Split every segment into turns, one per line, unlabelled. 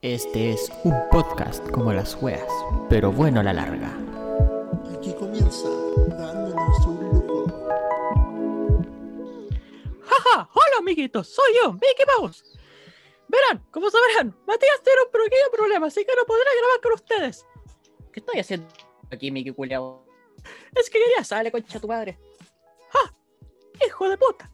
Este es un podcast como las weas, pero bueno a la larga.
Aquí comienza dándonos un lujo.
¡Jaja! ¡Hola, amiguitos! Soy yo, Mickey Mouse. Verán, como sabrán, Matías tiene un pequeño problema, así que no podré grabar con ustedes. ¿Qué estoy haciendo aquí, Mickey culiao? Es que quería sale, concha tu madre. ¡Ja! ¡Hijo de puta!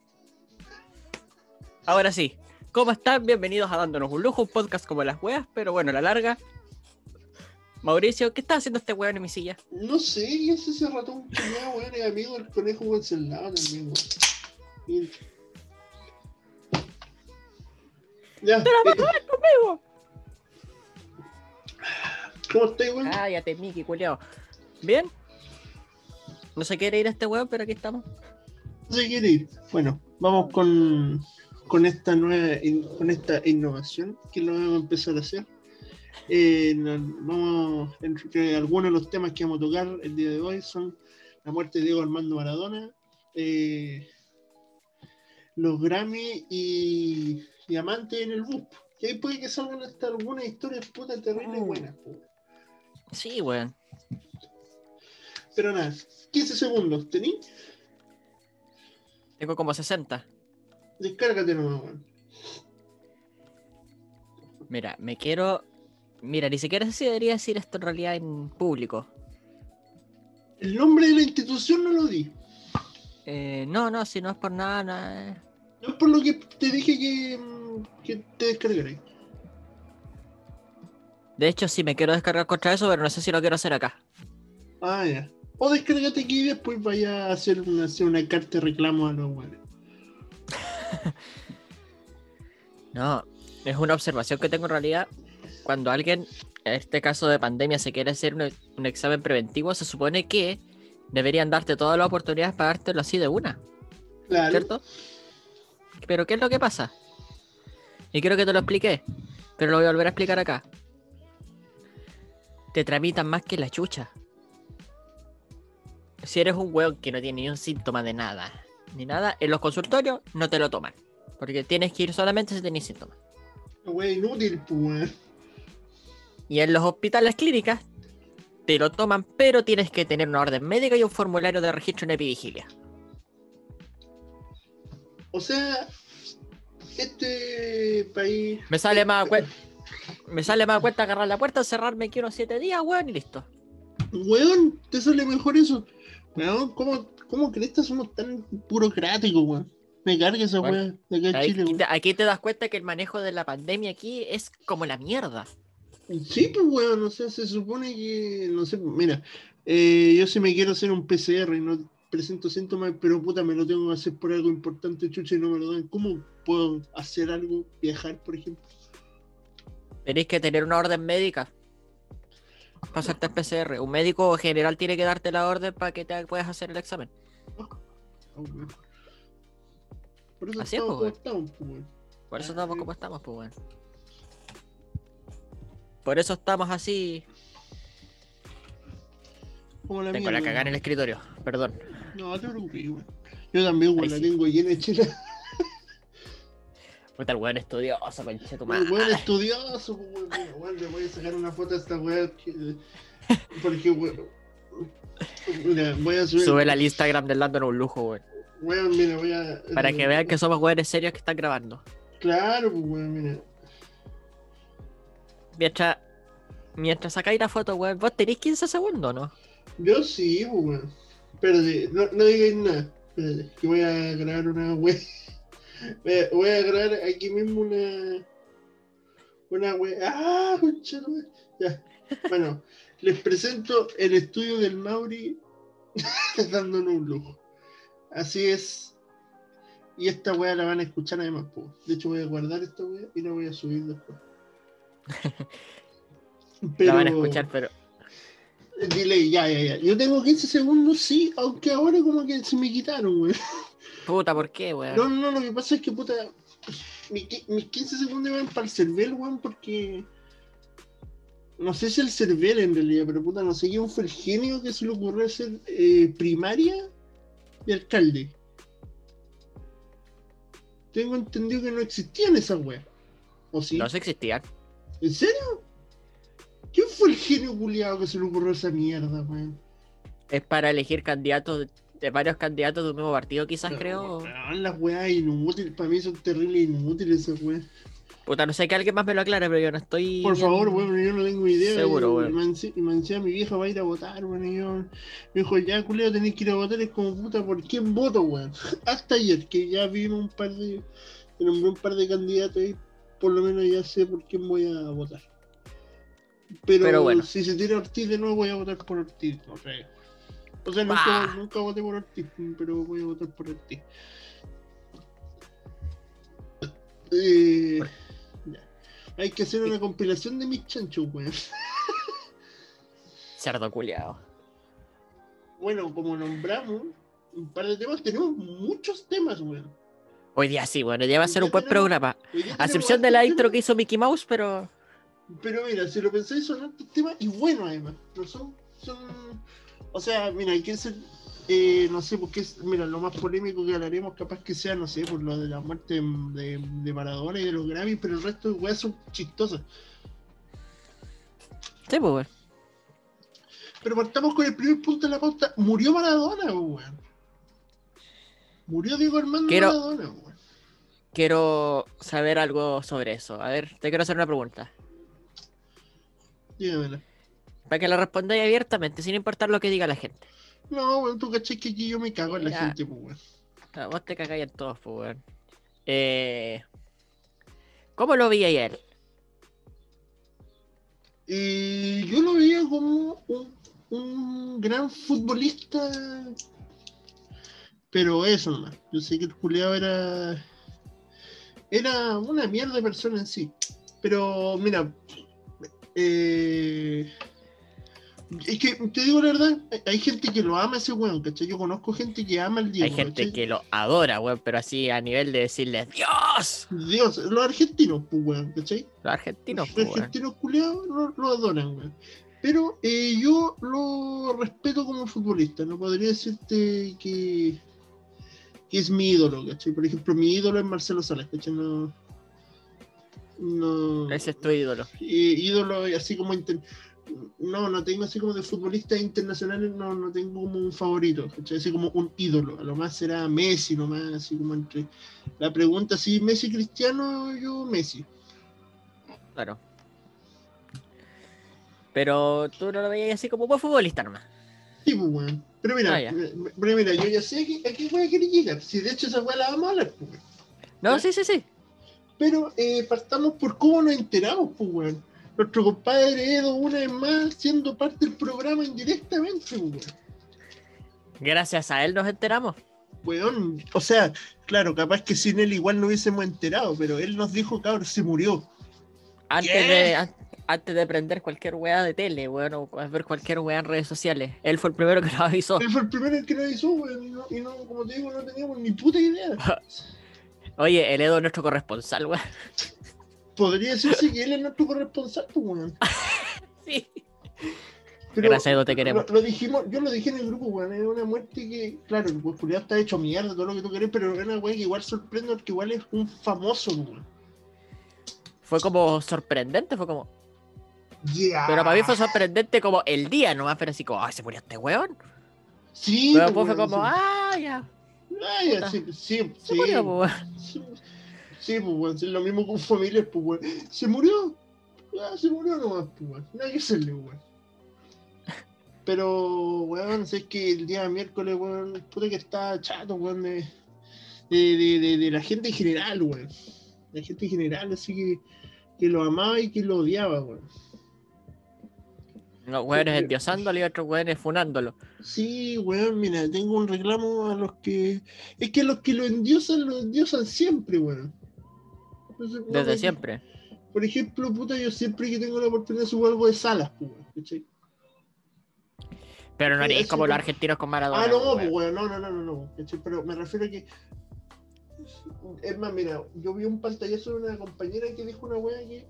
Ahora sí, ¿cómo están? Bienvenidos a Dándonos un Lujo, un podcast como las weas, pero bueno, a la larga. Mauricio, ¿qué está haciendo este weón en mi silla?
No sé, ¿qué es ese ratón culiao, weón? Es amigo del conejo Wenceslao también, weón. Ya,
¡Te la vas a ver conmigo!
¿cómo estás, weón?
Cállate, Mickey culiao. ¿Bien? No se quiere ir este weón, pero aquí estamos.
No se quiere ir. Bueno, vamos con, con esta nueva con esta innovación que lo vamos a empezar a hacer. Eh, vamos, entre algunos de los temas que vamos a tocar el día de hoy son la muerte de Diego Armando Maradona, eh, los Grammy y Diamante en el bus. Y ahí puede que salgan hasta algunas historias puta terribles
Mm.
buenas.
Sí, weón.
Pero nada, 15 segundos, ¿tení?
Tengo como 60.
Descárgate nomás, weón.
Mira, me quiero. Mira, ni siquiera sé si debería decir esto en realidad en público.
El nombre de la institución no lo di.
Eh, no, no, si no es por nada, nada.
No es por lo que te dije que, que te descargaré.
De hecho, sí me quiero descargar contra eso, pero no sé si lo quiero hacer acá.
Ah, ya. O descárgate aquí y después vaya a hacer una, hacer una carta de reclamo a los guanes.
No, es una observación que tengo en realidad. Cuando alguien, en este caso de pandemia, se quiere hacer un, un examen preventivo, se supone que deberían darte todas las oportunidades para dártelo así de una.
Claro.
¿cierto? Pero ¿qué es lo que pasa? Y creo que te lo expliqué, pero lo voy a volver a explicar acá. Te tramitan más que la chucha. Si eres un weón que no tiene ni un síntoma de nada, ni nada, en los consultorios no te lo toman. Porque tienes que ir solamente si tenés síntomas.
Wey, inútil, pues.
Y en los hospitales clínicas te lo toman, pero tienes que tener una orden médica y un formulario de registro en epivigilia.
O sea, este país.
Me sale más a cuen- Me sale más cuenta agarrar la puerta, cerrarme aquí unos 7 días, weón, y listo.
Weón, te sale mejor eso. Weón, ¿cómo, cómo crees que somos tan burocráticos, weón? Me carga esa weá de acá en Chile,
aquí,
weón.
te, aquí te das cuenta que el manejo de la pandemia aquí es como la mierda.
Sí, pues, weón, o sea, se supone que, no sé, mira, eh, yo si me quiero hacer un PCR y no presento síntomas, pero puta, me lo tengo que hacer por algo importante, chucha, y no me lo dan, ¿cómo puedo hacer algo, viajar, por ejemplo?
Tenéis que tener una orden médica para hacerte el PCR. Un médico general tiene que darte la orden para que te puedas hacer el examen.
Por eso
Así es,
estamos
pues,
como estamos, pues.
Por eso
Ah,
estamos como estamos, pues, weón. Por eso estamos así.
Como la
Tengo la cagada en el escritorio, perdón.
No, te preocupes. Yo también,
Ahí
la
sí.
tengo llena de chela.
Puta, el weón estudioso, conche tu
El
madre.
weón estudioso, weón. Weón, le voy a sacar una foto a esta weá. que- Porque, weón. Mira, voy a subir.
Sube al Instagram del Lando un lujo, weón.
Weón, mira, voy a.
Para que vean que somos weones serios que están grabando.
Claro, weón, mira.
Mientras, mientras sacáis la foto, weón, vos tenéis 15 segundos, ¿no?
Yo sí, weón. Espérate, no, no digáis nada. Espérate, que voy a grabar una weá. Voy a- grabar aquí mismo una. Una weá. ¡Ah, conchero! Ya. Bueno, les presento el estudio del Mauri dándonos un lujo. Así es. Y esta weá la van a escuchar además, pues. De hecho, voy a guardar esta weá y la voy a subir después.
La van a escuchar, pero.
Delay, ya, ya, ya. Yo tengo 15 segundos, sí, aunque ahora como que se me quitaron, güey.
Puta, ¿por qué, weón?
No, no, lo que pasa es que, puta, mis 15 segundos van para el cervel, weón, porque... No sé si el cervel en realidad, pero puta, no sé quién fue el genio que se le ocurrió hacer eh, primaria y alcalde. Tengo entendido que no existían esas weas. ¿O sí?
No se existían.
¿En serio? ¿Quién fue el genio culiado que se le ocurrió esa mierda, weón?
Es para elegir candidatos de varios candidatos de un mismo partido, quizás creo.
Las weas inútiles, para mí son terribles inútiles esas weas.
Puta, no sé que alguien más me lo aclare, pero yo no estoy.
Por favor, weón, yo no tengo idea.
Seguro, weón.
y encima mi vieja va a ir a votar, weón. Y yo me dijo, ya, culeo, tenés que ir a votar. Es como, puta, ¿por quién voto, weón? Hasta ayer, que ya vimos un par de. Me nombré un par de candidatos y por lo menos ya sé por quién voy a votar. Pero,
Pero bueno.
si se tira Ortiz de nuevo, voy a votar por Ortiz. O sea, o sea nunca,
Bah.
nunca voté por Ortiz, pero voy a votar por Ortiz. Eh. Hay que hacer una compilación de mis chanchos, weón.
Cerdo culiado.
Bueno, como nombramos un par de temas, tenemos muchos temas, weón.
Hoy día sí, bueno, ya va a ser un buen
tenemos-
programa. A excepción de la intro que hizo Mickey Mouse, pero.
Pero mira, si lo pensáis, son hartos temas y buenos además. No son, son. O sea, mira, hay que ser. eh, no sé, porque es, mira, lo más polémico que hablaremos, capaz que sea, no sé, por lo de la muerte de, de Maradona y de los Grammys, pero el resto de weas son chistosas.
Sí, pues, weón.
Pero partamos con el primer punto de la pauta. Murió Maradona, weón. Murió Diego Armando
Quiero-
Maradona, weón.
Quiero saber algo sobre eso. A ver, te quiero hacer una pregunta.
Dígamela.
Para que la respondáis abiertamente, sin importar lo que diga la gente.
No, weón, tú caché que aquí yo me cago en la
Ya.
gente, pues, weón.
Ah, Vos te cagáis en todos, pues, weón. Eh... ¿Cómo lo veía él?
Y yo lo veía como un, un gran futbolista. Pero eso nomás. Yo sé que el culiao era. Era una mierda de persona en sí. Pero, mira. eh, es que te digo la verdad, hay- gente que lo ama ese weón, ¿cachai? Yo conozco gente que ama al Diego.
Hay gente
¿cachai?
que lo adora, weón, pero así a nivel de decirle ¡Dios!
Dios, los argentinos, pues weón, ¿cachai?
Los argentinos,
Los
pues, weón.
argentinos culiados lo, lo adoran, weón. Pero eh, yo lo respeto como futbolista. No podría decirte que, que es mi ídolo, ¿cachai? Por ejemplo, mi ídolo es Marcelo Salas, ¿cachai? No. No.
Ese es tu ídolo.
eh, ídolo así como. inter- No, no tengo así como de futbolistas internacionales, no, no tengo como un favorito, ¿cachai? Así como un ídolo. A lo más será Messi, nomás, así como entre. La pregunta si Messi Cristiano, yo Messi.
Claro. Pero tú no lo veías así como buen futbolista nomás.
Sí, pues, weón. Pero mira,
Ah,
me- pero mira, yo ya sé a qué, a qué weá quiere llegar. Si de hecho esa weá la vamos a hablar, pues, weón.
No, sí, sí, sí.
Pero eh, partamos por cómo nos enteramos, pues, weón. Nuestro compadre Edo, una vez más, siendo parte del programa indirectamente, weón.
Gracias a él nos enteramos.
Weón, o sea, claro, capaz que sin él igual no hubiésemos enterado, pero él nos dijo, cabrón, se murió.
Antes
¿Qué?
de, an- antes de prender cualquier weá de tele, weón, o ver cualquier weá en redes sociales. Él fue el primero que nos avisó.
Él fue el primero que nos avisó, weón, y no, y no, como te digo, no teníamos ni puta idea.
Oye, el Edo es nuestro corresponsal, weón.
Podría decirse que él es nuestro corresponsal, pues, weón.
Sí.
Pero
Gracias, Edo, te queremos.
Lo, lo dijimos, yo lo dije en el grupo, weón. Es una muerte que, claro, el culiao está hecho mierda, todo lo que tú querés, pero es una weón que igual sorprende porque igual es un famoso, weón.
Fue como sorprendente, fue como.
Yeah.
Pero para mí fue sorprendente como el día nomás, pero así como, ay, se murió este weón.
Sí,
Pero
pues,
después fue como, ah, ya.
Ah, ya, sí, sí,
Se
sí.
murió, pues.
Sí, sí, pues, weón, sí, lo mismo con familias, pues, weón. Se murió. Ah, se murió nomás, pues, weón. Nada que hacerle, weón. Pero, weón, sé que el día miércoles, weón, puta que está chato, weón, de, de, de, de- de la gente en general, weón. La gente en general, así que, que lo amaba y que lo odiaba, weón.
Unos weones endiosándolo y otros weones funándolo.
Sí, weón, mira, tengo un reclamo a los que. Es que los que lo endiosan, lo endiosan siempre, weón. Entonces,
Desde siempre.
Por ejemplo, puta, yo siempre que tengo la oportunidad subo algo de salas, pues, weón, ¿cachai?
Pero no
eso
como los argentinos con Maradona.
Ah, no,
pues,
pues,
weón.
weón, no, no, no, no. Pero me refiero a que. Es más, mira, yo vi un pantallazo de una compañera que dijo una weá que.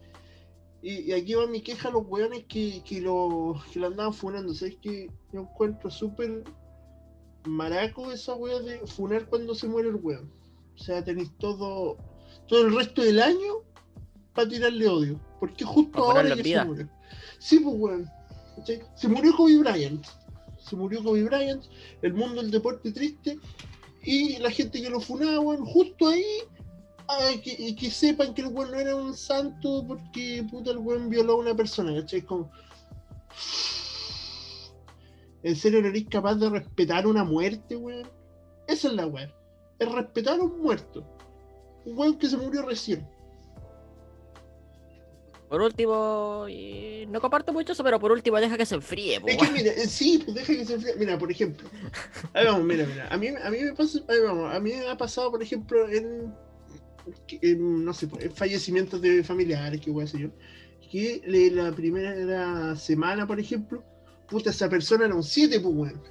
Y, y aquí va mi queja a los weones que, que, lo, que lo andaban funando. ¿Sabes que Yo encuentro súper maraco esa weá de funar cuando se muere el weón. O sea, tenéis todo, todo el resto del año para tirarle odio. Porque justo ahora que se murió. Sí, pues, weón. Se murió Kobe Bryant. Se murió Kobe Bryant. El mundo del deporte triste. Y la gente que lo funaba, weón, justo ahí. ah, que, y que sepan que el weón no era un santo porque puta el weón violó a una persona, ¿cachai? Como. ¿En serio no eres capaz de respetar una muerte, weón? Esa es la weón. Es respetar a un muerto. Un weón que se murió recién.
Por último, y no comparto mucho eso, pero por último deja que se enfríe. po,
Es que
weón.
mira, eh, sí, pues deja que se enfríe. Mira, por ejemplo. Ahí vamos, mira, mira. A mí, a mí me pasa, ahí vamos, a mí me ha pasado, por ejemplo, en, en, no sé, en fallecimientos de familiares, que voy a yo. Que la primera semana, por ejemplo, puta, esa persona era un 7, pues, weón.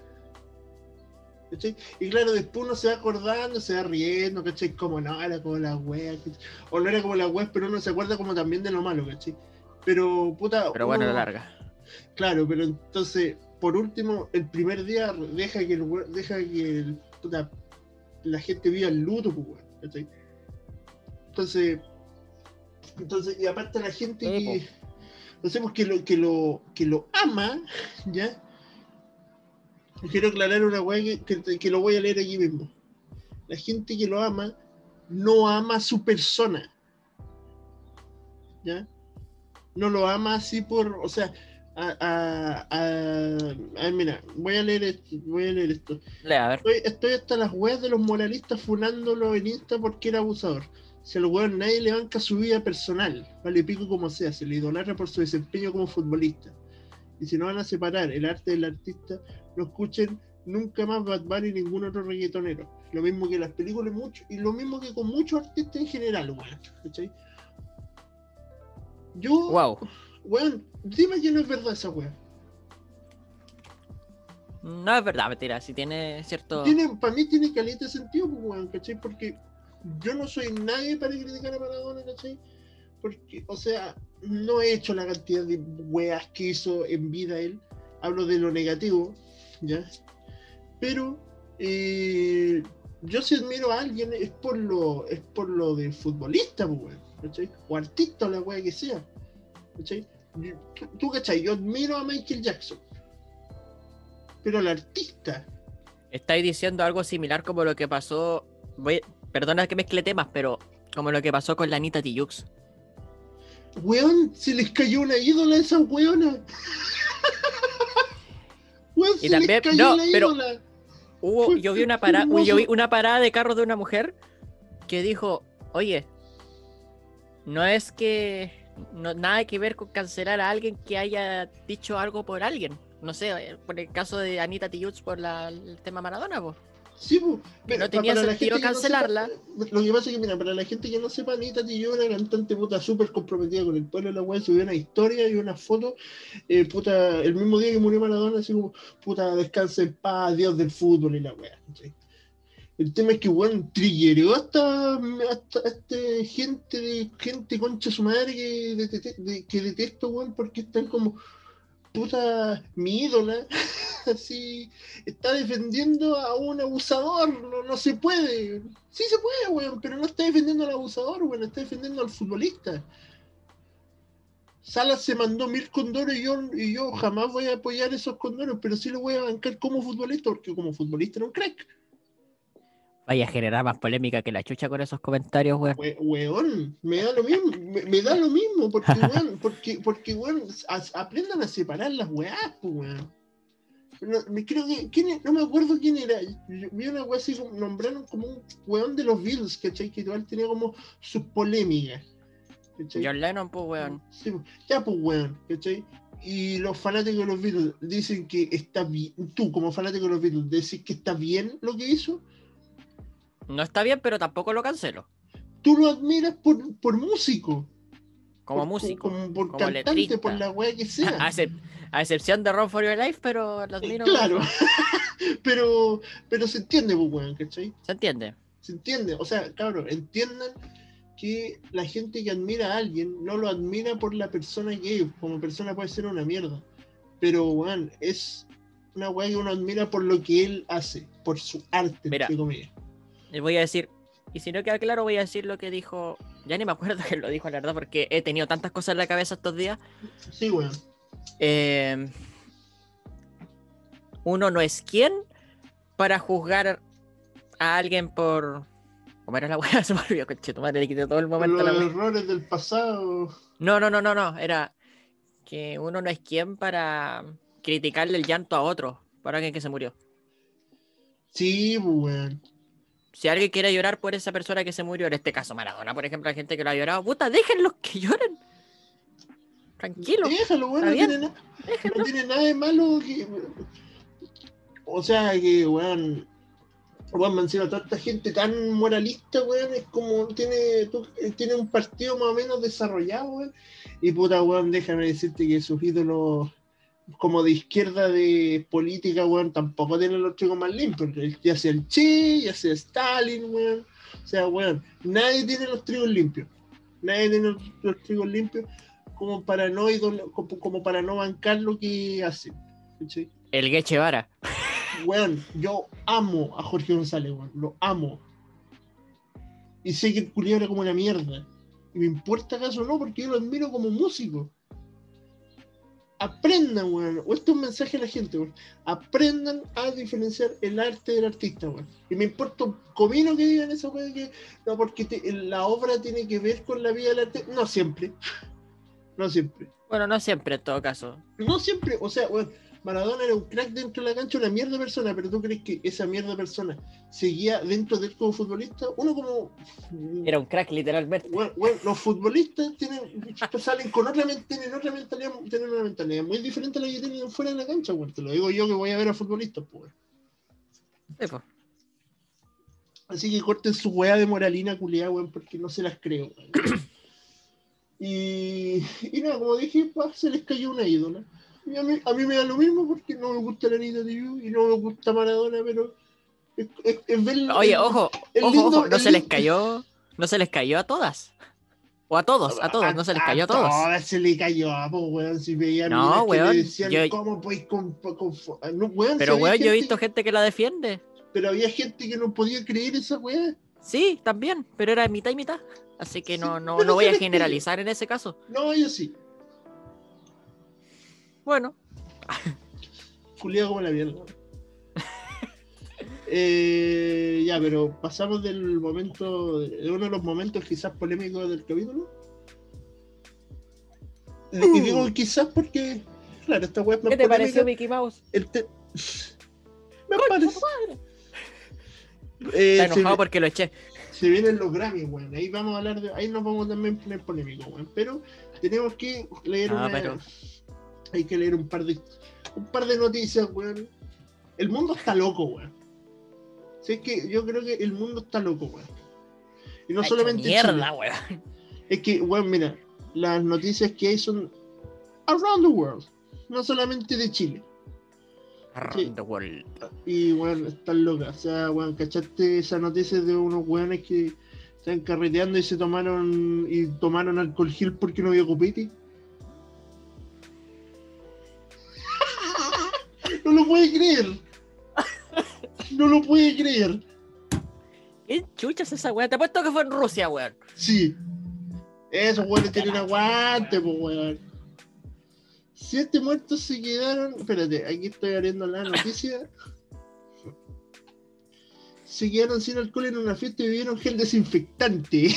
¿Cachai? Y claro, después uno se va acordando, se va riendo, ¿cachai? Como no, era como la wea, ¿cachai? o no era como la wea, pero uno se acuerda como también de lo malo, ¿cachai? Pero, puta.
Pero bueno, la larga.
Claro, pero entonces, por último, el primer día deja que el deja que el- puta, la gente viva el luto, pues, ¿cachai? Entonces, entonces, y aparte la gente
Sí,
que, no sé, pues, que lo, que lo, que lo ama, ¿ya? Quiero aclarar una weá que, que- que lo voy a leer aquí mismo. La gente que lo ama no ama a su persona. ¿Ya? No lo ama así por, o sea, a, a- a- a- mira, voy a leer esto, voy a leer esto.
Lea, a ver.
Estoy, estoy hasta las weas de los moralistas funándolo en Insta porque era abusador. Si al weón nadie le banca su vida personal, vale pico como sea, se le idolatra por su desempeño como futbolista. Y si no van a separar el arte del artista, no escuchen nunca más Bad Bunny y ningún otro reggaetonero. Lo mismo que las películas mucho, y lo mismo que con muchos artistas en general, weón. ¿cachai? Yo,
Wow.
weón, dime que no es verdad esa weá.
No es verdad, mentira. Si tiene cierto.
tiene, para mí tiene caleta de sentido, pues, weón, ¿cachai? Porque yo no soy nadie para criticar a Maradona, ¿cachai? Porque, o sea, no he hecho la cantidad de weas que hizo en vida él. Hablo de lo negativo, ¿ya? Pero eh, yo si admiro a alguien es por lo, es por lo de futbolista, pues, ¿cachai? O artista o la wea que sea, ¿cachai? Tú, tú, ¿cachai? Yo admiro a Michael Jackson. Pero al artista,
Estáis diciendo algo similar como lo que pasó. Voy... Perdona que mezcle temas, pero como lo que pasó con la Anita Tijoux.
Weón, se les cayó una ídola a esa weona.
Y también- no, pero-
ídola.
Hubo, yo vi una parada, yo vi una parada de carros de una mujer que dijo, oye, no es que no, nada que ver con cancelar a alguien que haya dicho algo por alguien. No sé, eh, por el caso de Anita Tijoux por la- el tema Maradona, pues.
Sí, po, pero
tenía
para la
sentido
gente que no
cancelarla.
sepa- lo que pasa es que, mira, para la gente que no sepa, Anita Tillo era cantante puta súper comprometida con el pueblo de la weá, subió una historia y una foto, eh, puta, el mismo día que murió Maradona, así como, puta, descansa en paz, Dios del fútbol y la. ¿cachai? El tema es que, weón, triggeró hasta, hasta, hasta gente de gente concha su madre que, detete- de- que detesto, weón, porque están como, puta, mi ídola, así, está defendiendo a un abusador, no, no se puede. Sí se puede, weón, pero no está defendiendo al abusador, weón, está defendiendo al futbolista. Salas se mandó mil condones y yo, y yo jamás voy a apoyar esos condones, pero sí lo voy a bancar como futbolista, porque como futbolista era un crack.
Vaya a generar más polémica que la chucha con esos comentarios, weón.
We- weón, me da lo mismo, me, me da lo mismo, porque, weón, porque, porque, weón, a- aprendan a separar las weás, pues, weón. No, me creo que, ¿quién no me acuerdo quién era, yo vi una weá así, como, nombraron como un weón de los Beatles, ¿cachai? Que igual tenía como sus polémicas, ¿cachai?
John Lennon, pues, weón.
Sí, pues, ya pues weón, ¿cachai? Y los fanáticos de los Beatles dicen que está bien, tú como fanático de los Beatles, decís que está bien lo que hizo,
No está bien, pero tampoco lo cancelo.
tú lo admiras por, por músico.
Como
por-
músico.
como por
como
cantante,
letrista.
por la weá que
A,
sea.
excep- a excepción de Run for Your Life, pero lo admiro.
claro. pero, pero se entiende, pues, weón, ¿cachai?
Se entiende.
Se entiende. O sea, cabrón, entiendan que la gente que admira a alguien no lo admira por la persona que es. Como persona puede ser una mierda. Pero, weón, es una weá que uno admira por lo que él hace, por su arte,
Mira.
entre comillas.
Voy a decir, y si no queda claro, voy a decir lo que dijo ya ni me acuerdo quién lo dijo, la verdad, porque he tenido tantas cosas en la cabeza estos días.
Sí, weón.
Eh, uno no es quien para juzgar a alguien por. ¿Cómo era la weá? Se me olvidó, conche, tu madre le quité todo el
Por
momento a
los
la
errores del pasado.
No, no, no, no, no. Era que uno no es quien para criticarle el llanto a otro, para alguien que se murió.
Sí, weón.
Si alguien quiere llorar por esa persona que se murió, en este caso Maradona, por ejemplo, la gente que lo ha llorado, puta, déjenlos que lloren. Tranquilo,
Déjalo, weón. No tiene, na- no tiene nada de malo que. O sea, que, weón. Weón, menciona toda esta gente tan moralista, weón. Es como tiene, tú- tiene un partido más o menos desarrollado, weón. Y puta, weón, déjame decirte que sus ídolos, como de izquierda de política, weón, tampoco tienen los trigos más limpios. Ya sea el Che, ya sea Stalin, weón. O sea, weón, nadie tiene los trigos limpios. Nadie tiene los, los trigos limpios como para no como, como para no bancar lo que hacen. ¿cachai?
El Guechevara.
Weón, yo amo a Jorge González, weón, lo amo. Y sé que el culiao era como una mierda. Y me importa acaso no, porque yo lo admiro como músico. Aprendan, weón. O esto es un mensaje a la gente, weón. Aprendan a diferenciar el arte del artista, weón. Y me importa un comino que digan eso, weón, que no, porque te- la obra tiene que ver con la vida del artista. No siempre. No siempre.
Bueno, no siempre en todo caso.
No siempre, o sea, weón, Maradona era un crack dentro de la cancha, una mierda de persona, pero tú crees que esa mierda de persona seguía dentro de él como futbolista? Uno como.
Era un crack, literalmente.
Los futbolistas tienen, salen con otra, tienen otra mentalidad, tienen una mentalidad muy diferente a la que tienen fuera de la cancha, weón. Te lo digo yo que voy a ver a futbolistas, pues.
po.
Así que corten su weá de moralina culiada, weón, porque no se las creo. Y, y nada, como dije, pa, se les cayó una ídola. Y a mí, a mí me da lo mismo porque no me gusta la Anita Tijoux y no me gusta Maradona, pero es, es- es ver-
Oye, ojo,
el
ojo,
lindo-
ojo, no se les cayó, no se les cayó a todas. O a todos, a todos, no se les cayó a todos.
todas se le cayó, pues, weón, si veían
No,
minas que
weón,
decían,
yo-
¿cómo podéis con, con- no, weón,
Pero weón, yo he visto gente que la defiende.
Pero había gente que no podía creer esa weá.
Sí, también, pero era mitad y mitad. Así que no,
Sí,
no, no voy a generalizar en ese caso.
No, yo sí.
Bueno,
Culiado como la mierda. Eh, ya, pero pasamos del momento, de uno de los momentos quizás polémicos del capítulo. Y digo quizás porque, claro, esta web más
¿qué te
polémica.
pareció Mickey Mouse?
El te- Me parece.
tu madre.
Eh,
Está
se,
enojado porque lo eché.
se vienen los Grammys, weón. Ahí vamos a hablar de. Ahí nos vamos también a poner polémico, weón. Pero tenemos que leer
No,
una.
pero-
Hay que leer un par de. Un par de noticias, weón. El mundo está loco, weón. Sí, es que yo creo que el mundo está loco, weón. Y no
hecho
solamente. en
mierda, weón.
Es que, weón, mira, las noticias que hay son around the world. No solamente de Chile.
Around the world.
Y, weón, están locas. O sea, weón, ¿cachaste esa noticia de unos weones que están carreteando y se tomaron y tomaron alcohol gel porque no había copete? Lo puede creer. No lo puede creer.
¿Qué chucha es esa weón? Te apuesto que fue en Rusia, weón.
Sí. Esos weones tienen aguante, pues, weón. Siete muertos se quedaron. Espérate, aquí estoy abriendo la noticia. Se quedaron sin alcohol en una fiesta y bebieron gel desinfectante.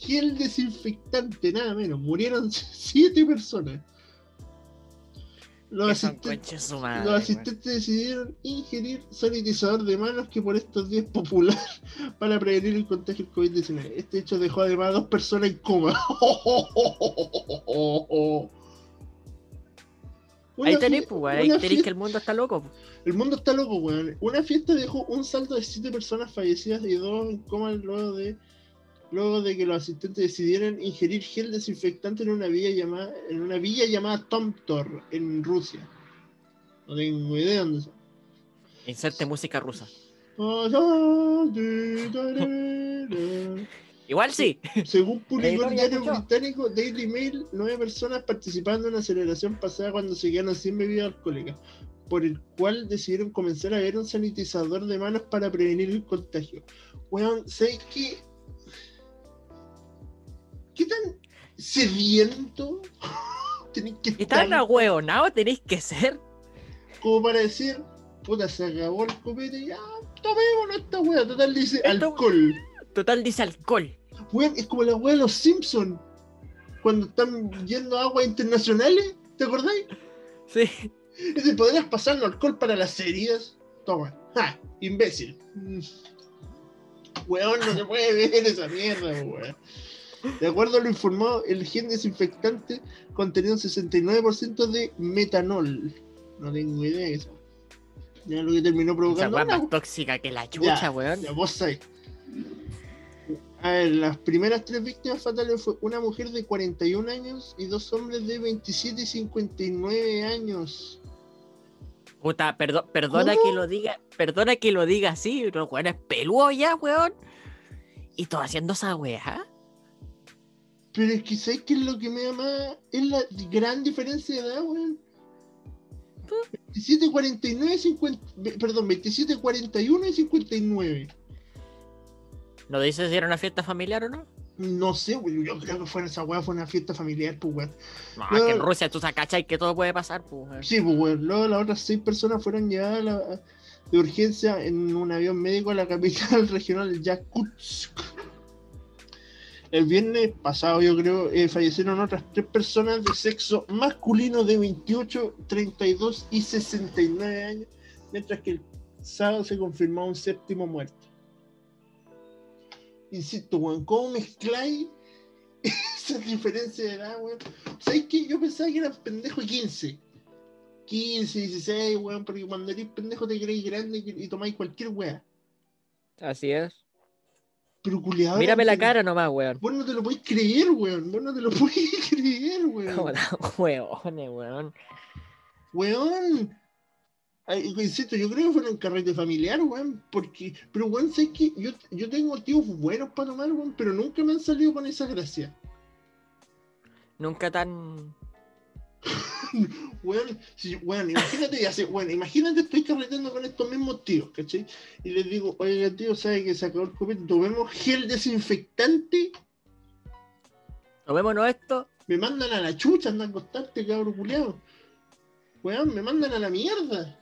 gel desinfectante, nada menos. Murieron siete personas. Los asistentes. Los decidieron ingerir sanitizador de manos que por estos días es popular para prevenir el contagio del COVID-19. Este hecho dejó además a dos personas en coma. Una
Ahí tenéis,
fie-
pues. Ahí
fie-
que el mundo está loco. pues.
El mundo está loco, weón. Una fiesta dejó un saldo de siete personas fallecidas y dos en coma luego de luego de que los asistentes decidieran ingerir gel desinfectante en una villa llamada en una villa llamada Tomtor en Rusia. No tengo idea dónde son.
Inserte música rusa.
Según
Igual sí.
publicó el diario británico Daily Mail, nueve personas participando en una celebración pasada cuando se quedaron sin bebidas alcohólicas, por el cual decidieron comenzar a ver un sanitizador de manos para prevenir el contagio. Weón, ¿sabes qué? sediento. Tenés que
Y tan
estar
ahueonado tenéis que ser.
como para decir, puta, se acabó el copete, ya, tomémonos esta wea. Total dice
Esto-
alcohol.
Total dice alcohol.
Weón, es como la wea de los Simpsons. Cuando están yendo a aguas internacionales, ¿te acordáis?
Sí.
Dice, ¿podrías pasarnos alcohol para las heridas? Toma. ¡Ja! Imbécil. Mm. Weón, no se puede ver esa mierda, weón. De acuerdo a lo informado, el gen desinfectante contenía un 69% de metanol. No tengo idea de eso. Ya lo que terminó
Esa
provocando. una-
más tóxica que la chucha,
Ya,
weón.
ya, vos sabés. A ver, las primeras tres víctimas fatales fue una mujer de 41 años y dos hombres de 27 y 59 años.
Puta, perdo- perdona
¿Cómo?
que lo diga, perdona que lo diga así, pero weón es peludo ya, weón. Y todo haciendo esa weá.
Pero es que ¿sabes qué es lo que me da más? Es la gran diferencia de edad, weón. 27, 49, 50, ve- perdón, 27, 41 y 59.
¿No dices si era una fiesta familiar o no?
No sé, weón, yo creo que fue esa weá, fue una fiesta familiar, pues weón.
No, que en Rusia tú sacas cachai que todo puede pasar, pues. weón.
Sí, pues weón. Luego las otras seis personas fueron llevadas la- de urgencia en un avión médico a la capital regional de Yakutsk. El viernes pasado, yo creo, eh, fallecieron otras tres personas de sexo masculino de 28, 32 y 69 años, mientras que el sábado se confirmó un séptimo muerto. Insisto, weón, ¿cómo mezcláis esa diferencia de edad, weón? ¿Sabes qué? Yo pensaba que eran pendejos de 15. 15, 16, weón, porque cuando eres pendejo te creéis grande y y tomáis cualquier weá.
Así es.
Pero culiado.
Mírame la cara nomás, weón.
Vos no te lo podés creer, weón. Vos no te lo podés creer, weón.
Weones, weón.
Weón. Ay, insisto, yo creo que fue un carrete familiar, weón. Porque, pero weón, sé que yo, yo tengo tíos buenos para tomar, weón, pero nunca me han salido con esa gracia.
Nunca tan.
Weón, si- weón, imagínate, ya sé, weón, imagínate estoy carreteando con estos mismos tíos, ¿cachai? Y les digo, oiga tío, ¿sabe que se acabó el copete? Tomemos gel desinfectante,
Tomémonos esto.
me mandan a la chucha, andan a acostarte, cabrón culiao. Weón, me mandan a la mierda.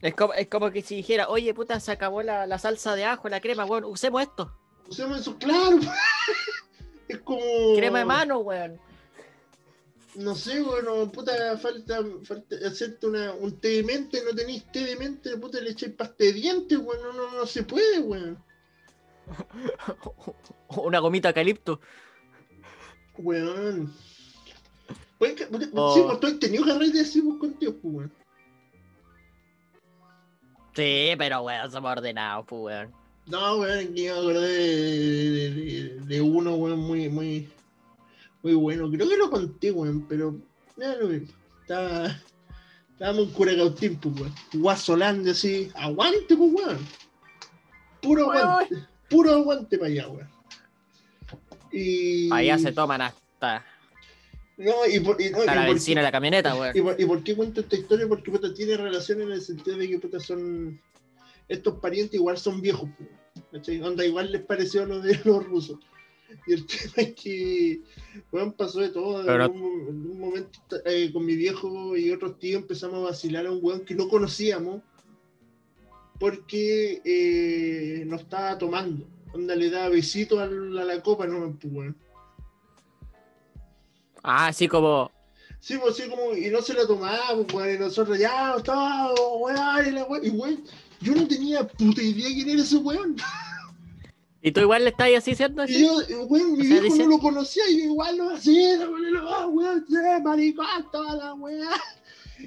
Es como, es como que si dijera, oye puta, se acabó la, la salsa de ajo, la crema, weón, usemos esto.
Usemos eso, claro. es como.
Crema de mano, weón.
No sé, bueno, puta, falta, falta hacerte una, un té de mente, no tenéis té de mente, puta, le echáis pasta de dientes, weón, no, no, no se puede, weón.
Una gomita de eucalipto.
Weón. Weón, que- weón,
Oh.
Sí, pues tú has tenido carrete así pues, contigo, pues, weón.
Sí, pero weón, somos ordenados, pues weón.
No, weón, yo me acordé de, de- de- de uno, weón, muy, muy, muy bueno. Creo que lo conté, weón, pero ya lo mismo. Estaba, estábamos en Curacautín, pues, weón. Guasolande, así, aguante, pues, weón. Puro aguante, puro aguante para allá, weón. Y...
Allá se toman hasta,
No, y por, y, no,
hasta
y
la
por-
benzina de la camioneta, weón.
¿Y por, y por qué cuento esta historia? Porque puta, tiene relación en el sentido de que puta, son. Estos parientes igual son viejos, pu, ¿cachai? Onda, igual les pareció lo de los rusos. Y el tema es que, weón, pasó de todo. En, un, en un momento eh, con mi viejo y otros tíos empezamos a vacilar a un weón que no conocíamos porque eh, no estaba tomando. Onda, le daba besitos a la, a la copa, no, pues, weón.
Ah, así como.
Sí, pues sí, como, y no se lo tomaba, pues, weón, y nosotros ya, todo, weón, y la weón, y weón, yo no tenía puta idea quién era ese weón.
¿Y tú igual le estás así haciendo
Y yo, eh, weón, mi
O sea,
viejo
dice-
no lo conocía, y yo igual lo hacía, ah, weón, maricón, toda la.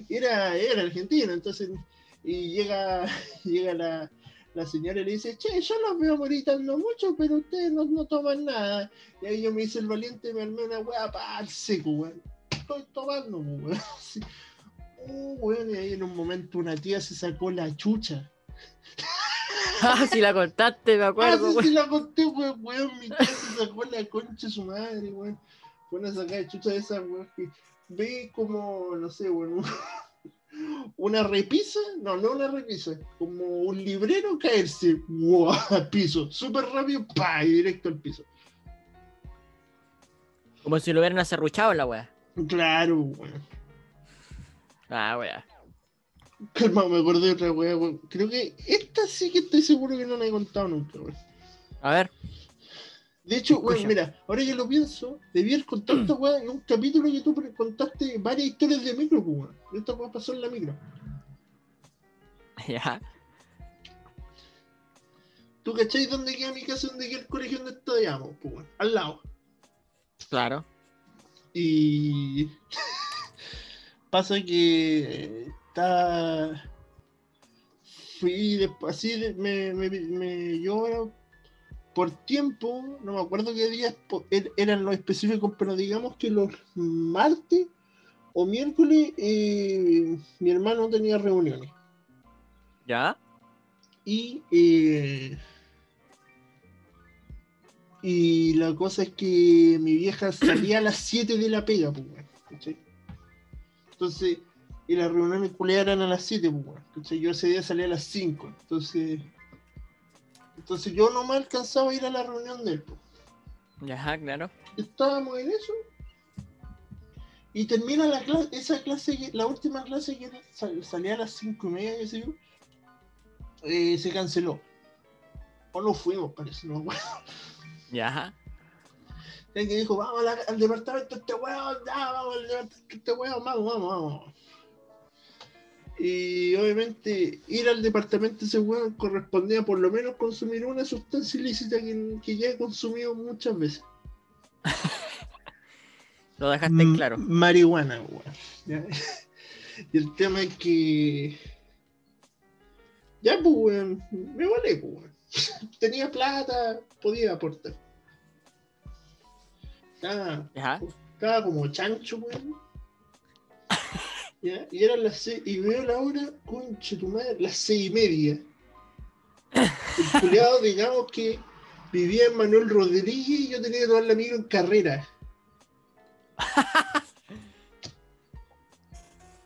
Y Era, era argentino, entonces, y llega, llega la, la señora y le dice, che, yo los veo gritando mucho, pero ustedes no, no toman nada. Y ahí yo me hice el valiente me armé una weá para el seco, weón. Estoy tomando, weón. Uh, weón, y ahí en un momento una tía se sacó la chucha.
Ah, si la contaste, me
Ah,
acuerdo,
sí,
weón.
sí, la conté, weón, weón. Mi se sacó la concha de su madre, weón. Fue una sacada de chucha de esa, weón. Que ve como, no sé, weón. Una repisa, no, no una repisa, como un librero caerse, wow, al piso, súper rápido, pa, y directo al piso.
Como si lo hubieran acerruchado la weá.
Claro, weón.
Ah, weá.
Calma, me acordé de otra weá, weón. Creo que esta sí que estoy seguro que no la he contado nunca, weón.
A ver.
De hecho, weón, mira, ahora que lo pienso, debías contar esta weá en un capítulo que tú contaste varias historias de micro, pues, weón. Esta weá pasó en la micro.
Ya.
¿Tú cacháis dónde queda mi casa, dónde queda el colegio donde estudiamos? Pues, weón, al lado.
Claro.
Y pasa que está fui después así de- me, me, me- yo por tiempo no me acuerdo qué días er- eran los específicos pero digamos que los martes o miércoles eh, mi hermano tenía reuniones
Ya.
y eh, y la cosa es que mi vieja salía a las 7 de la pega, pues. Entonces, y las reuniones culiadas eran a las 7, pues. Yo ese día salía a las 5, entonces. Entonces yo no me alcanzaba a ir a la reunión de él, pues.
Ya, claro.
Estábamos en eso. Y termina la clase, esa clase, la última clase que sal- salía a las 5 y media, qué sé yo, eh, se canceló. O no fuimos, parece, no acuerdo.
Ya.
El que dijo, vamos la- al departamento de este weón, ya, vamos al departamento de este weón, vamos, vamos, vamos. Y obviamente ir al departamento de ese weón correspondía por lo menos consumir una sustancia ilícita que, que ya he consumido muchas veces.
Lo dejaste en
M-
claro.
Marihuana, weón. Y el tema es que. Ya, pues, weón. Me vale, pues, weón. Tenía plata, podía aportar. Estaba,
Ya.
estaba como chancho, weón. ¿Ya? Y eran las seis, y veo la hora, conche tu madre, las seis y media. El culiado, digamos que vivía en Manuel Rodríguez y yo tenía que tomar la micro en carrera.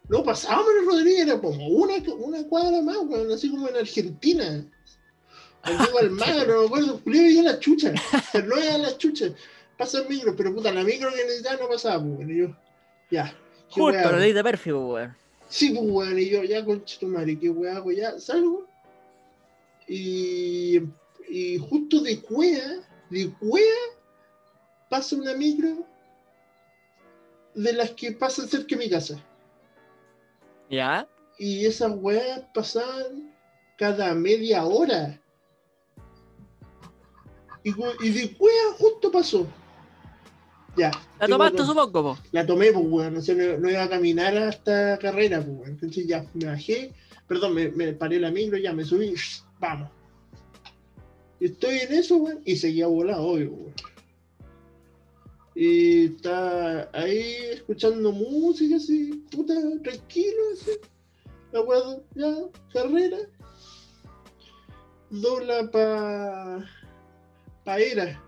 No pasaba Manuel Rodríguez, era como una, una cuadra más, weón, así como en Argentina. Al Diego Almagro, no me acuerdo, culiado iba a la chucha. No iba a la chucha. Pasa el micro, pero puta, la micro que necesitaba no pasaba, pues. Y yo, ya. ¿Qué
Justo
weá
lo
hago?
leí de perfil, weón.
Sí, pues, weón, y yo, ya, concha tu madre, ¿qué weá hago? Ya, salgo. Y, y justo de cuea, de cuea, pasa una micro de las que pasan cerca de mi casa.
Ya.
Y esas weas pasaban cada media hora. Y, y de cuea justo pasó. Ya.
La tomaste,
to-
supongo, po.
La tomé, pues, weón. O sea, no, no iba a caminar hasta carrera, pues, weón. Entonces ya me bajé, perdón, me, me paré la micro, ya me subí, vamos. Estoy en eso, weón, y seguía volado, obvio, weón. Y está ahí escuchando música, así, puta, tranquilo, así. La weón, ya, carrera. Dobla pa. pa era.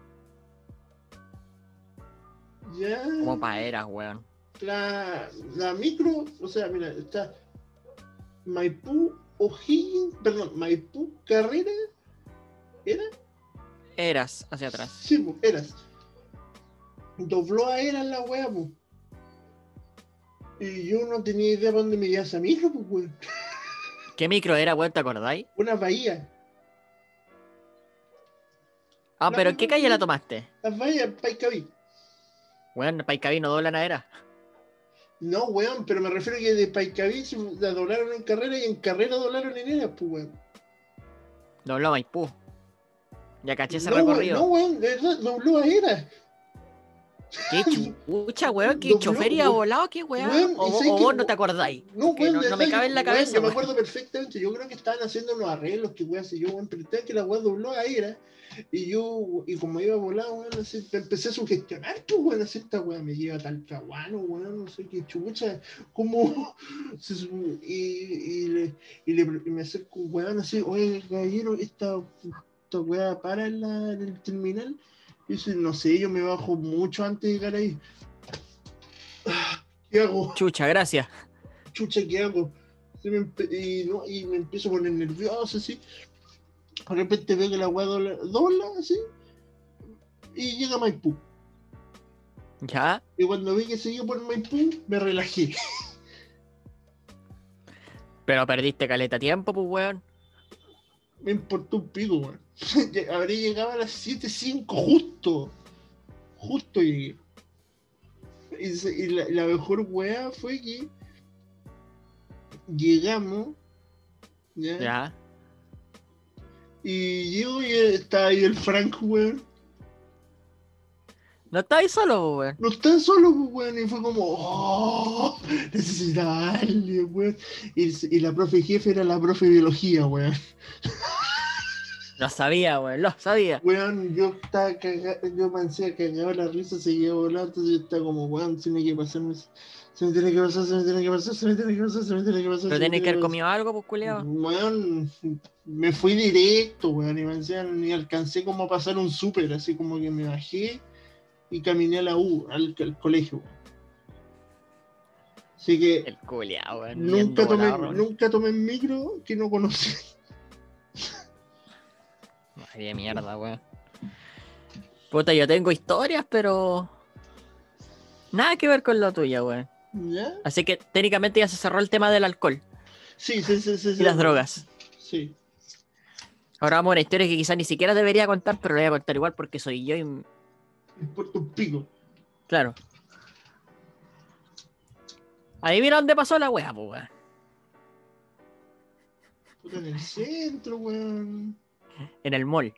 Ya
Como paeras, weón.
la, la micro, o sea, mira, está Maipú, O'Higgins, perdón, Maipú, Carrera, ¿era?
Eras hacia atrás.
Sí, pues, eras. Dobló a Eras la wea, pues. Y yo no tenía idea para dónde me iba esa micro, pues, weón.
¿Qué micro era, weón? ¿Te acordáis?
Una bahía.
Ah,
La
pero ¿en qué calle la tomaste?
Las bahías, Paicaví.
Weón, Paicaví no doblan a era.
No, weón, pero me refiero que de Paicaví la doblaron en carrera y en carrera doblaron en Eras, pues, weón.
Dobló a Maipú. Ya caché ese
no,
recorrido.
no, weón, de verdad, dobló a Eras.
¿Qué chucha, weón? ¿Qué chofería
weón.
volado? ¿Qué weón?
Weón,
o
y
o vos no te acordáis.
No, weón,
no, me cabe en la
weón,
cabeza,
Yo me acuerdo perfectamente. Yo creo que estaban haciendo unos arreglos que weón, si yo, weón, pero que la weón dobló a Era. Y yo, y como iba a volar, weón, así, empecé a sugestionar, pues, weón, así esta weón me lleva tal caguano, weón, no sé qué chucha, como, y, y, le, y, le, y me acerco, weón, así, oye, caballero, esta, esta weá para en, la, en el terminal. Y dice, no sé, yo me bajo mucho antes de llegar ahí. Ah, ¿Qué hago?
Chucha, gracias.
chucha, ¿qué hago? Y, no, y me empiezo a poner nervioso, así. De repente veo que la weá dobla, dobla, así. Y llega Maipú.
Ya.
Y cuando vi que seguía por Maipú, me relajé.
Pero perdiste caleta tiempo, pues, weón.
Me importó un pico, weón. Habré llegado a las 7.05, justo. Justo llegué. Y, y la, la mejor weá fue que llegamos. ¿ya?
Ya.
Y llego y está ahí el Frank, weón.
No estáis solo, pues, weón.
No están solos, pues, weón. Y fue como, oh, necesitaba a alguien, weón. Y, y la profe jefe era la profe de biología, weón.
Lo sabía, weón. Lo sabía.
Weón, yo estaba cagado, yo me hacía cagado la risa, seguía volando, entonces yo estaba como, weón, tiene que pasarme, se me tiene que pasar, se me tiene que pasar, se me tiene que pasar, se me tiene que pasar.
Pero
se me
tenés que haber
pasar.
comido algo, pues, culiao.
Weón, me fui directo, weón, y me decía, ni alcancé como a pasar un súper, así como que me bajé y caminé a la U, al, al colegio. weón. Así que
El culiao, weón.
nunca tomé,
volado,
nunca tomé micro que no conocí.
De mierda, weón. Puta, yo tengo historias, pero. Nada que ver con lo tuyo, weón.
¿Ya?
Así que técnicamente ya se cerró el tema del alcohol
Sí, sí, sí, sí.
y
sí.
las drogas.
Sí.
Ahora vamos a una historia que quizás ni siquiera debería contar, pero la voy a contar igual porque soy yo y.
Importa un pico.
Claro. Ahí mira dónde pasó la wea, pues, weón.
Puta, en el centro, weón.
En el mall.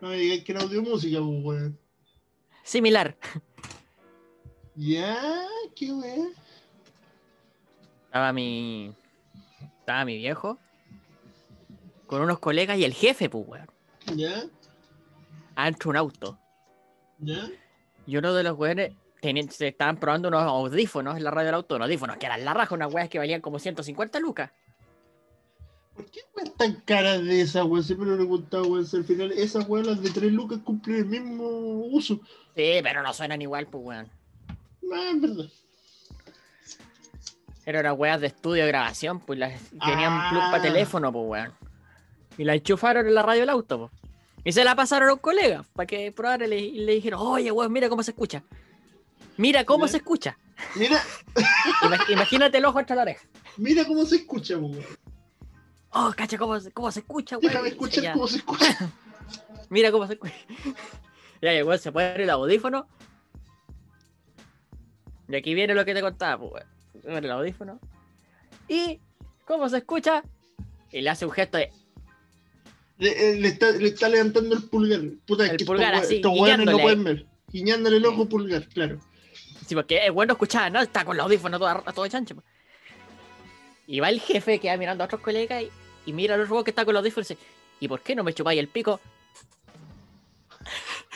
No me digas que era audio música, pues, weón.
Similar.
Ya, qué weón.
Estaba mi. Estaba mi viejo. Con unos colegas y el jefe, pues, weón.
Ya,
de un auto.
ya.
Y uno de los weones tenían- se estaban probando unos audífonos en la radio del auto. Unos audífonos que eran la raja, unas weas que valían como 150 lucas.
¿Por qué weón tan caras de esas, weón? Siempre lo he preguntado, weón. Al final esas weón, las de 3 lucas, cumplen el mismo uso.
Sí, pero no suenan igual, pues, weón.
Ah, es verdad.
Eran unas weas de estudio de grabación, pues las tenían plug
Ah.
para teléfono, pues, weón. Y la enchufaron en la radio del auto, pues. Y se la pasaron a un colega para que probara y le, dijeron, oye, weón, mira cómo se escucha. Mira cómo se escucha.
Mira,
Ima- Imagínate el ojo entre la oreja.
mira cómo se escucha, weón.
Oh, cacha, cómo, se- cómo se escucha, weón.
Déjame escuchar cómo se escucha.
Mira cómo se escucha. ya, el weón se pone el audífono. Y aquí viene lo que te contaba, pues, pone el audífono. Y, ¿cómo se escucha? Y le hace un gesto de,
Le, eh, le está, le está levantando el pulgar. Puta, es
El
que
pulgar
estos,
así,
estos weones no
guiñándole.
pueden ver. Guiñándole el ojo pulgar, claro.
Sí, porque el weón no escuchaba nada, está con los audífonos todo, todo chancho. pues. Y va el jefe que va mirando a otros colegas y, y mira otro weón que está con los audífonos y dice, ¿y por qué no me chupáis el pico?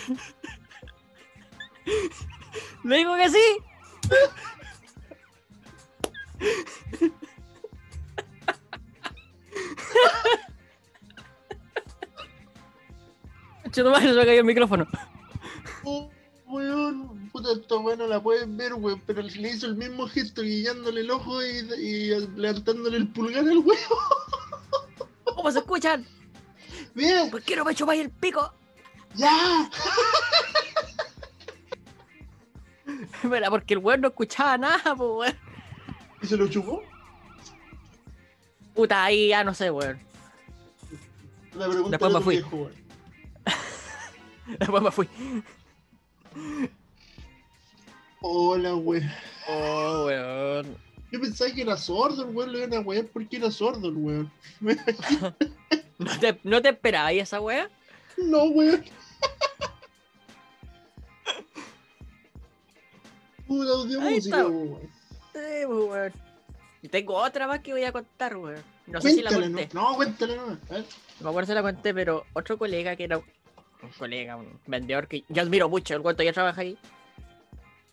Le digo que sí. Chuto madre, se me cayó el micrófono.
Oh, weón, puta, esta weón no la pueden ver, weón, pero le hizo el mismo gesto guiñándole el ojo y, y levantándole el pulgar al weón.
¿Cómo se escuchan?
Bien,
¿Por qué no me chupáis el pico?
ya.
Mira, porque el weón no escuchaba nada, pues weón.
¿Y se lo chupó?
Puta, ahí ya no sé, weón.
La pregunta
Después me fui.
viejo.
Después me fui.
Hola, weón.
Oh, weón.
Yo pensaba que era sordo el weón, le iban a wear porque era sordo el weón.
¿No te, no te esperabas esa wea?
No, weón. Puta audio
Ahí
música,
está.
weón.
Sí, pues, weón. Y tengo otra más que voy a contar, weón. No sé si la
Cuéntale,
conté.
no. No, cuéntale. A ver.
No me acuerdo si la conté, pero otro colega que era un colega, un vendedor que yo admiro mucho, el cuento ya trabaja ahí.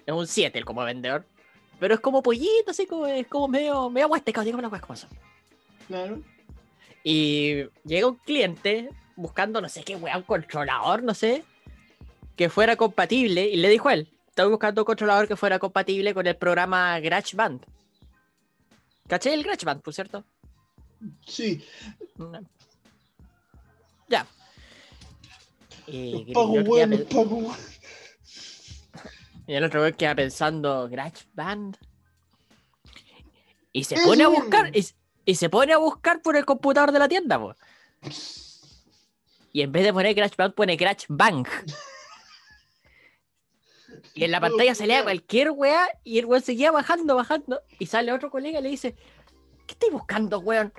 Es un 7 el como vendedor. Pero es como pollito, así como, es como medio, medio las cosas como son.
Claro.
Y llega un cliente buscando, no sé qué weón, controlador, no sé, que fuera compatible. Y le dijo a él: Estoy buscando un controlador que fuera compatible con el programa GarageBand. ¿Caché el GarageBand, por cierto?
Sí.
Ya. Eh,
pago,
pe-
pago.
Y el otro weón queda pensando, GarageBand. Y se pone a
mismo.
buscar, y, se pone a buscar por el computador de la tienda, po. Y en vez de poner GarageBand, pone GarageBank. Y en la pantalla se lea cualquier weá y el weón seguía bajando, bajando. Y sale otro colega y le dice: ¿Qué estáis buscando, weón?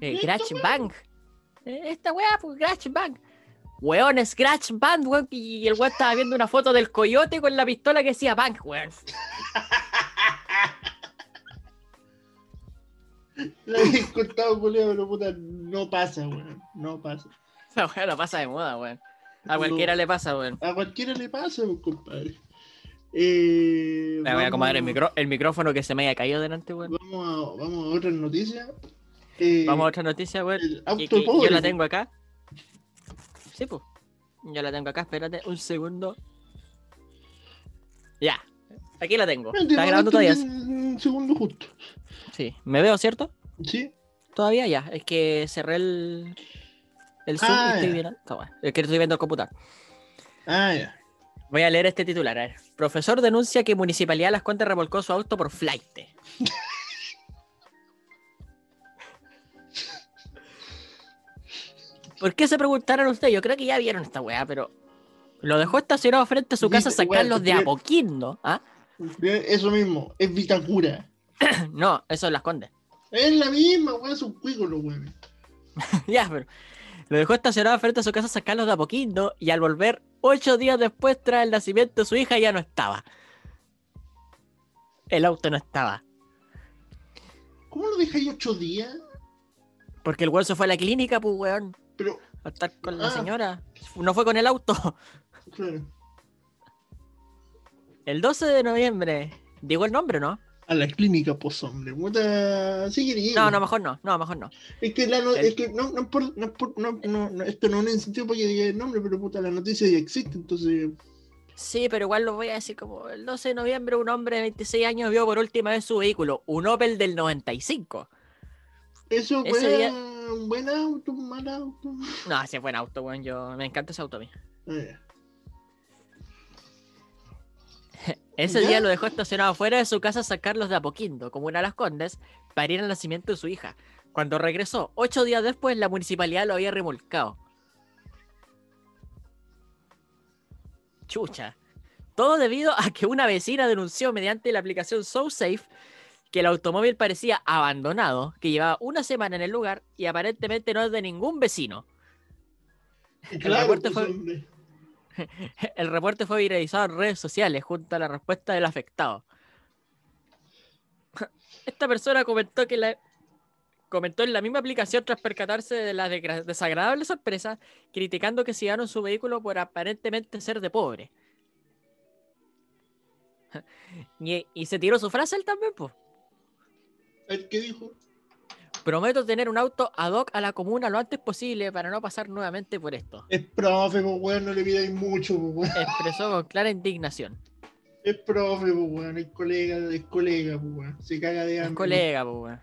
Eh,
Esta
GarageBank. Eh, Esta weá, pues GarageBank. Weón, es GarageBand, weón. Y el weón estaba viendo una foto del coyote con la pistola que decía Bank, weón.
La había contado, culiao, pero puta, no pasa, weón. No pasa.
Esa weá no pasa de moda, weón. A cualquiera
No.
le pasa, weón.
A cualquiera le pasa, compadre. Eh,
Me voy a acomodar el,
vamos-
micro- el micrófono que se me haya caído delante, weón.
Vamos a, vamos a otras noticias. Eh,
Vamos a otra noticia, weón.
el
que-
auto
que
pobre,
yo la tengo acá. Sí, pues. Yo la tengo acá, espérate un segundo. Ya. Aquí la tengo. Está grabando todavía.
Un segundo justo.
Sí. ¿Me veo, cierto?
¿Sí?
Todavía ya. Es que cerré el. El Zoom
Ah,
y estoy
ya.
viendo. está bueno. Es que estoy viendo el computador.
Ah, ya.
Voy a leer este titular. A ver. Profesor denuncia que Municipalidad Las Condes revolcó su auto por flight. ¿Por qué se preguntaron ustedes? Yo creo que ya vieron esta weá, pero lo dejó estacionado frente a su casa
Dice,
San
weá,
Carlos de Apoquindo. ¿Ah?
Eso mismo, es Vitacura.
No, eso es Las Condes.
Es la misma, weón, es un cuico, los weones.
ya, pero lo dejó estacionado frente a su casa San Carlos de Apoquindo y al volver ocho días después tras el nacimiento de su hija ya no estaba. El auto no estaba.
¿Cómo lo dejáis ocho días?
Porque el weón se fue a la clínica, pues weón.
Pero,
A estar con la
Ah.
señora. No fue con el auto.
claro.
El 12 de noviembre. Digo el nombre, ¿no?
A la clínica, pues, hombre. Puta, sí.
No, no, mejor no. No, mejor no.
Es que, la no,
El-
es que no, no, por- no, es por- no, no, no, esto no es incentivo para que diga el nombre, pero puta, la noticia ya existe, entonces.
Sí, pero igual lo voy a decir como el 12 de noviembre un hombre de 26 años vio por última vez su vehículo, un Opel del 95.
Eso
Ese
fue
día-
un buen auto, un mal auto.
No, ese es buen auto, weón. Yo me encanta ese auto a mí.
Ah.
Ese
¿Ya?
día lo dejó estacionado fuera de su casa San Carlos de Apoquindo, como una de las Condes, para ir al nacimiento de su hija. Cuando regresó, ocho días después, la municipalidad lo había remolcado. Chucha. Todo debido a que una vecina denunció mediante la aplicación SoSafe que el automóvil parecía abandonado, que llevaba una semana en el lugar y aparentemente no es de ningún vecino.
Claro,
reporte
pues,
fue-. El reporte fue viralizado en redes sociales junto a la respuesta del afectado. Esta persona comentó que la comentó en la misma aplicación tras percatarse de la desagradable sorpresa, criticando que se llevaron su vehículo por aparentemente ser de pobre. Y, y se tiró su frase él también, pues.
Ver, ¿Qué dijo?
Prometo tener un auto ad hoc a la comuna lo antes posible para no pasar nuevamente por esto.
Es profe, pues, weón, no le pidáis mucho, pues, weón.
Expresó con clara indignación.
Es profe, pues, weón, es colega, es colega, pues, weón. Se caga de
Es
hambre.
colega, pues, weón.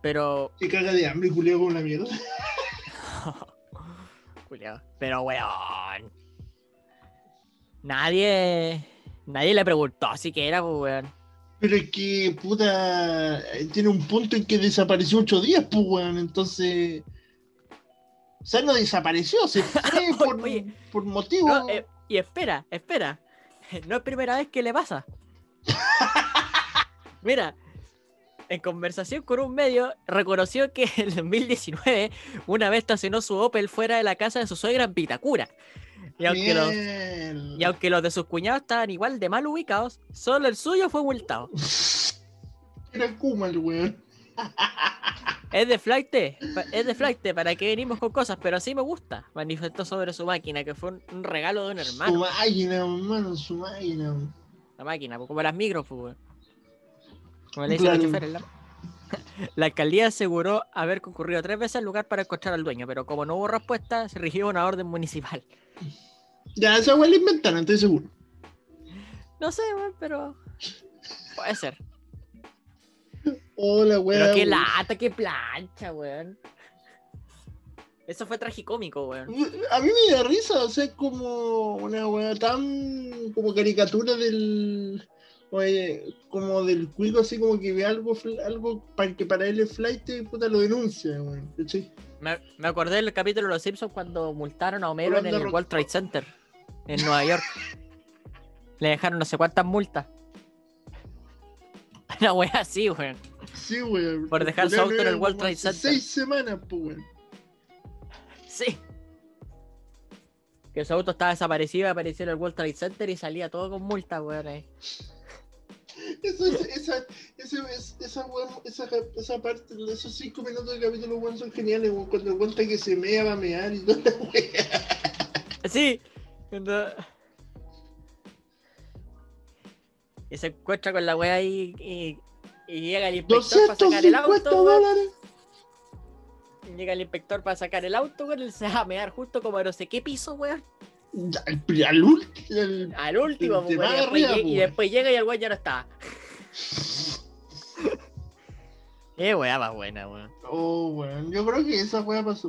Pero
Se caga de hambre, culeo con la mierda.
Culeado. Pero, weón. Nadie. Nadie le preguntó así que era, pues, weón.
Pero es que, puta, tiene un punto en que desapareció ocho días, pues, weón. Entonces. O sea, no desapareció, se fue por,
Oye,
por motivo.
No, eh, y espera, espera. No es primera vez que le pasa. Mira, en conversación con un medio, reconoció que en 2019 una vez estacionó su Opel fuera de la casa de su suegra en Vitacura. Y aunque, los,
Bien.
y aunque los de sus cuñados estaban igual de mal ubicados, solo el suyo fue multado.
Era Kuma el weón.
Es de flight, es de flight, ¿para qué venimos con cosas? Pero así me gusta, manifestó sobre su máquina, que fue un, regalo de un
Su
hermano.
máquina, hermano, su máquina.
La máquina, pues, como las micros, pues. Como le dicen
Claro.
los choferes, la alcaldía aseguró haber concurrido tres veces al lugar para encontrar al dueño, pero como no hubo respuesta, se rigió una orden municipal.
Ya, esa weón la inventaron, estoy seguro.
No sé, weón, pero. Puede ser.
Hola, weón.
Pero qué lata, qué plancha, weón. Eso fue tragicómico, weón.
A mí me da risa, o sea, es como una weá tan como caricatura del. Oye, como del cuico, así como que ve algo, algo para que para él es flight y puta lo denuncia, weón. ¿cachai?
Me, me acordé del capítulo de Los Simpsons cuando multaron a Homero en el. World Trade Center en Nueva York. Le dejaron no sé cuántas multas. Una wea así, weón.
Sí, weón.
Por dejar su auto en el World Trade Center.
Seis semanas, pues, weón.
Sí. Que su auto estaba desaparecido, apareció en el World Trade Center y salía todo con multa, weón. ahí.
Eso, es- esa, esa, weón, esa, esa parte, esos cinco minutos del capítulo, weón, son geniales, weón. Cuando cuenta que se mea, va a mear y toda la weá.
Sí. cuando- Y se encuentra con la wea ahí y, y llega el inspector para sacar el
250
auto,
dólares.
Llega el inspector para sacar el auto, weón. Él se va a mear justo como a no sé qué piso, weón.
Al, último. al-
Al último,
De
weón,
más
y, después
arriba,
llega, y
weón.
después llega y el weón ya no está. Qué weá más buena, weón.
Oh, weón. Yo creo que esa weá pasó.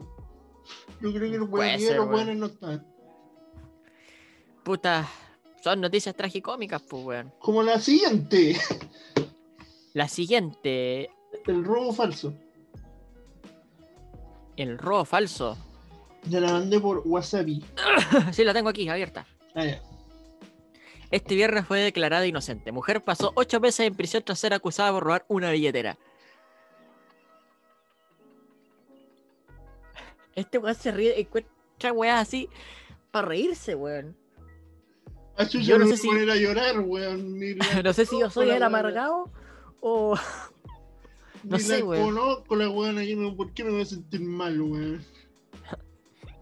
Yo creo que los weones los weones no están.
Puta, son noticias tragicómicas, pues, weón.
Como la siguiente:
La siguiente,
el robo falso.
el robo falso.
Ya la mandé por Wasabi.
sí, la tengo aquí, abierta.
Ah, ya.
Este viernes fue declarada inocente. Mujer pasó ocho meses en prisión tras ser acusada por robar una billetera. Este weón se ríe, encuentra weas así para reírse, weón.
Ah, chucha,
Yo no sé si-
poner a llorar, weón.
No sé si yo soy el
weón.
amargado o. no sé, weón.
conozco la weón ¿por qué me voy a sentir mal, weón?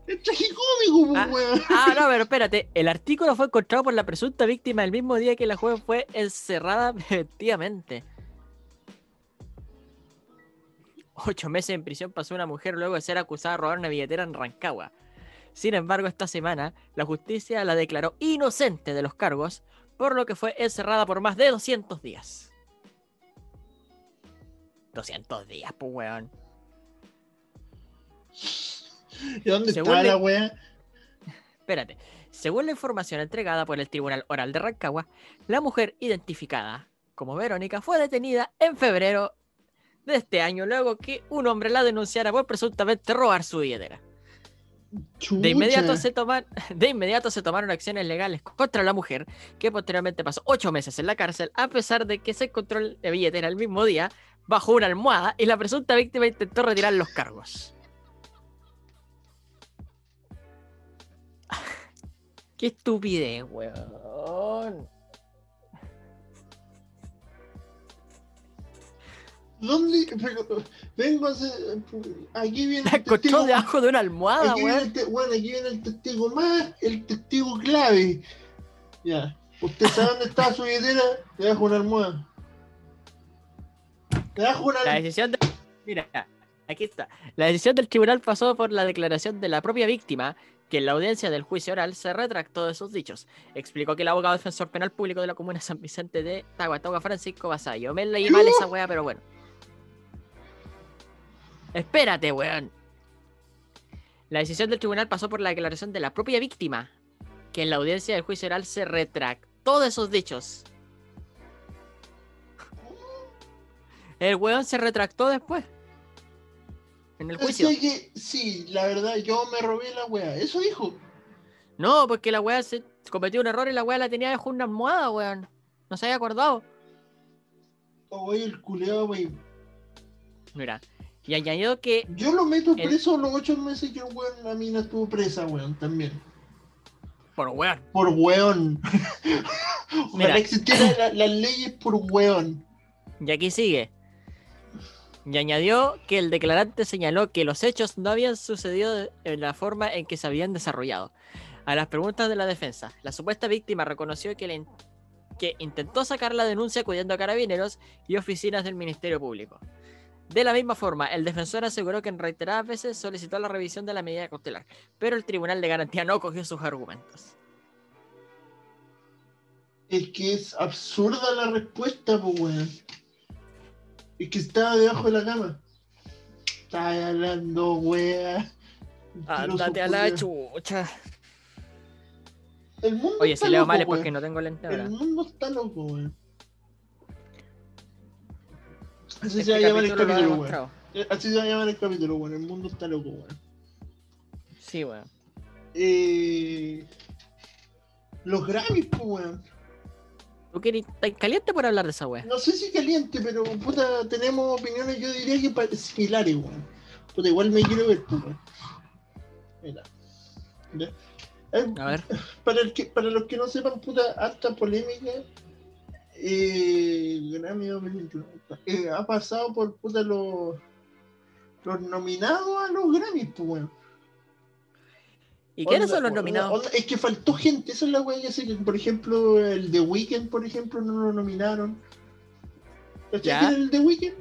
Es tragicómico,
Ah.
weón.
Ah, no, pero espérate. El artículo fue encontrado por la presunta víctima el mismo día que la joven fue encerrada preventivamente. Ocho meses en prisión pasó una mujer luego de ser acusada de robar una billetera en Rancagua. Sin embargo, esta semana la justicia la declaró inocente de los cargos, por lo que fue encerrada por más de 200 días. 200 días, pues, weón.
¿Y dónde
Según
está la weá?
Espérate. Según la información entregada por el Tribunal Oral de Rancagua, la mujer identificada como Verónica fue detenida en febrero de este año luego que un hombre la denunciara por presuntamente robar su billetera. De inmediato,
Chucha.
se toman, de inmediato se tomaron acciones legales contra la mujer, que posteriormente pasó ocho meses en la cárcel, a pesar de que se encontró la billetera el mismo día bajo una almohada y la presunta víctima intentó retirar los cargos. Qué estupidez, weón.
¿Dónde? Pero, vengo a hacer. Aquí viene
La
el testigo.
debajo de una almohada,
Aquí viene,
weón.
el bueno, aquí viene el testigo más, el testigo clave. Ya. ¿Usted sabe dónde está su billetera? Debajo de una almohada. Debajo de una
La decisión de... Mira, aquí está. La decisión del tribunal pasó por la declaración de la propia víctima, que en la audiencia del juicio oral se retractó de sus dichos. Explicó que el abogado defensor penal público de la comuna San Vicente de Tahuatauga, Francisco Basayo. Me leí mal esa weá, pero bueno. Espérate, weón. La decisión del tribunal pasó por la declaración de la propia víctima, que en la audiencia del juicio oral se retractó de sus dichos. El weón se retractó después. En el juicio.
Que sí, la verdad, yo me robé la wea. Eso dijo.
No, porque la weá se cometió un error y la weá la tenía debajo de una almohada, weón. No se había acordado.
Oye, el culeado, wey.
Mira. Y añadió que.
Yo lo meto
El-
preso los ocho meses que weón, la mina estuvo presa, weón, también.
Por weón.
Por weón.
Mira.
Ojalá existieran la- las leyes por weón.
Y aquí sigue. Y añadió que el declarante señaló que los hechos no habían sucedido en la forma en que se habían desarrollado. A las preguntas de la defensa, la supuesta víctima reconoció que, le que intentó sacar la denuncia acudiendo a carabineros y oficinas del Ministerio Público. De la misma forma, el defensor aseguró que en reiteradas veces solicitó la revisión de la medida cautelar, pero el Tribunal de Garantía no cogió sus argumentos.
Es que es absurda la respuesta, pues. Es que estaba debajo de la cama. Estaba hablando, wea.
Ándate a la chucha.
El mundo
Oye,
está
si leo
loco,
mal es porque no tengo lente ahora.
El mundo está loco, weón. Así
Este
se va a llamar el
capítulo
weón. Así se va a llamar el capítulo, weón. El mundo está loco, weón.
Sí, weón.
Eh... Los Grammys, pues, weón.
¿Tú querés, caliente por hablar de esa wea?
No sé si caliente, pero puta, tenemos opiniones, yo diría que similares, weón. Puta, igual me quiero ver, pues, weón. Mira. Eh,
A ver.
para, el que, para los que no sepan, puta, harta polémica. Eh, Grammy 2021, eh, ha pasado por puta los, los nominados a los Grammys, pues, weón.
¿Y quiénes son los nominados?
onda- es que faltó gente, esa es la weá que sé que, por ejemplo, el The Weeknd, por ejemplo, no lo nominaron. ¿Cachai el The Weeknd?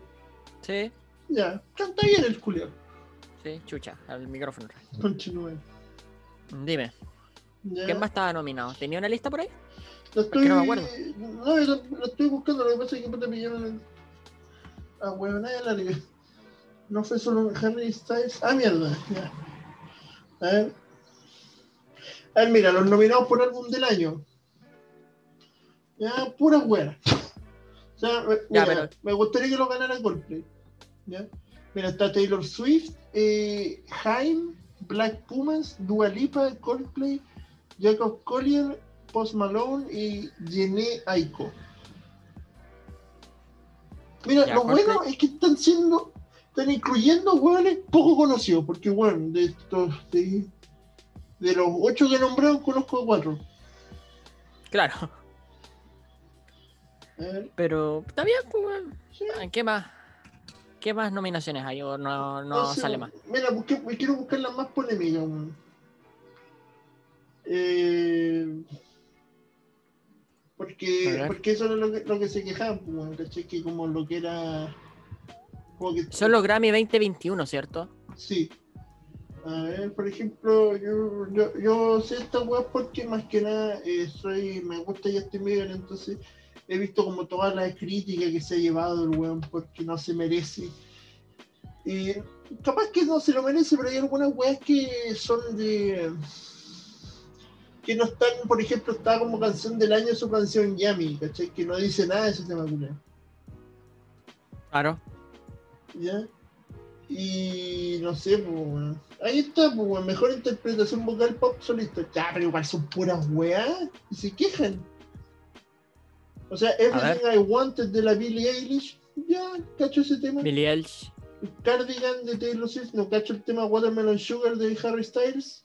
Sí,
Ya, canta bien el culiao.
sí, chucha, al micrófono.
Continúen.
Dime,
Ya.
¿quién más estaba nominado? ¿Tenía una lista por ahí? No me acuerdo.
No, lo estoy buscando, lo que pasa es que puta pillaron weón, nadie larga. No fue solo Harry Styles. Ah, mierda, ya. A ver. A ver, mira, los nominados por álbum del año. Ya, puras weas. O sea, me-
Ya,
mira,
pero-
me gustaría que lo ganara Coldplay. ¿Ya? Mira, está Taylor Swift, eh, Haim, Black Pumas, Dua Lipa, Coldplay, Jacob Collier, Post Malone y Jenny Aiko. Mira,
Ya,
lo bueno es que están siendo, están incluyendo hueones poco conocidos, porque bueno, de estos, de, de los ocho que nombraron conozco cuatro.
Claro, pero está bien, pues,
sí.
Ah, ¿Qué más? ¿Qué más nominaciones hay? ¿O no, no
Entonces,
sale más?
Mira, busqué- me quiero buscar las más polémicas. Eh, porque, porque eso era lo que, lo que se quejaban, pues, ¿cachai? Que como lo que era. Como que,
Son los Grammy 2021, ¿cierto?
Sí. A ver, por ejemplo, yo, yo, yo sé esta weá porque más que nada eh, soy, me gusta Justin Bieber, entonces he visto como toda la crítica que se ha llevado el weón porque no se merece. Y capaz que no se lo merece, pero hay algunas weas que son de. que no están, por ejemplo, está como canción del año su canción Yami, ¿cachai? Que no dice nada de ese tema.
Claro.
¿Ya? Y no sé, pues, weón. Ahí está, pues. Mejor interpretación vocal pop solista. Ya, pero igual son puras weas. Y se quejan. O sea, Everything I Wanted de la Billie Eilish. Ya, cacho ese tema.
Billie Eilish.
Cardigan de Taylor Swift. No cacho el tema Watermelon Sugar de Harry Styles.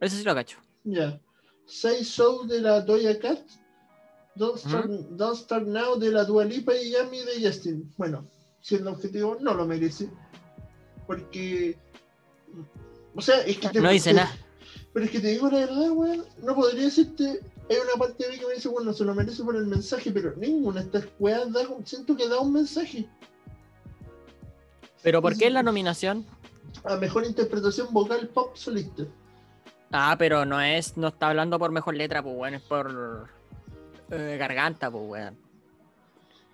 Ese sí lo cacho.
Ya. Say So de la Doja Cat. Don't Start, Don't Start Now de la Dua Lipa y Yami de Justin. Bueno, siendo objetivo, no lo merece. Porque. O sea, es que. te-
No dice
te-
nada.
Pero es que te digo la verdad, weón. No podría decirte. Hay una parte de mí que me dice, bueno, se lo merece por el mensaje, pero ninguna de estas weas da, siento que da un mensaje.
¿Pero por qué es la nominación?
A mejor interpretación vocal pop solista.
Ah, pero no es, no está hablando por mejor letra, pues weón, es por eh, garganta, pues weón.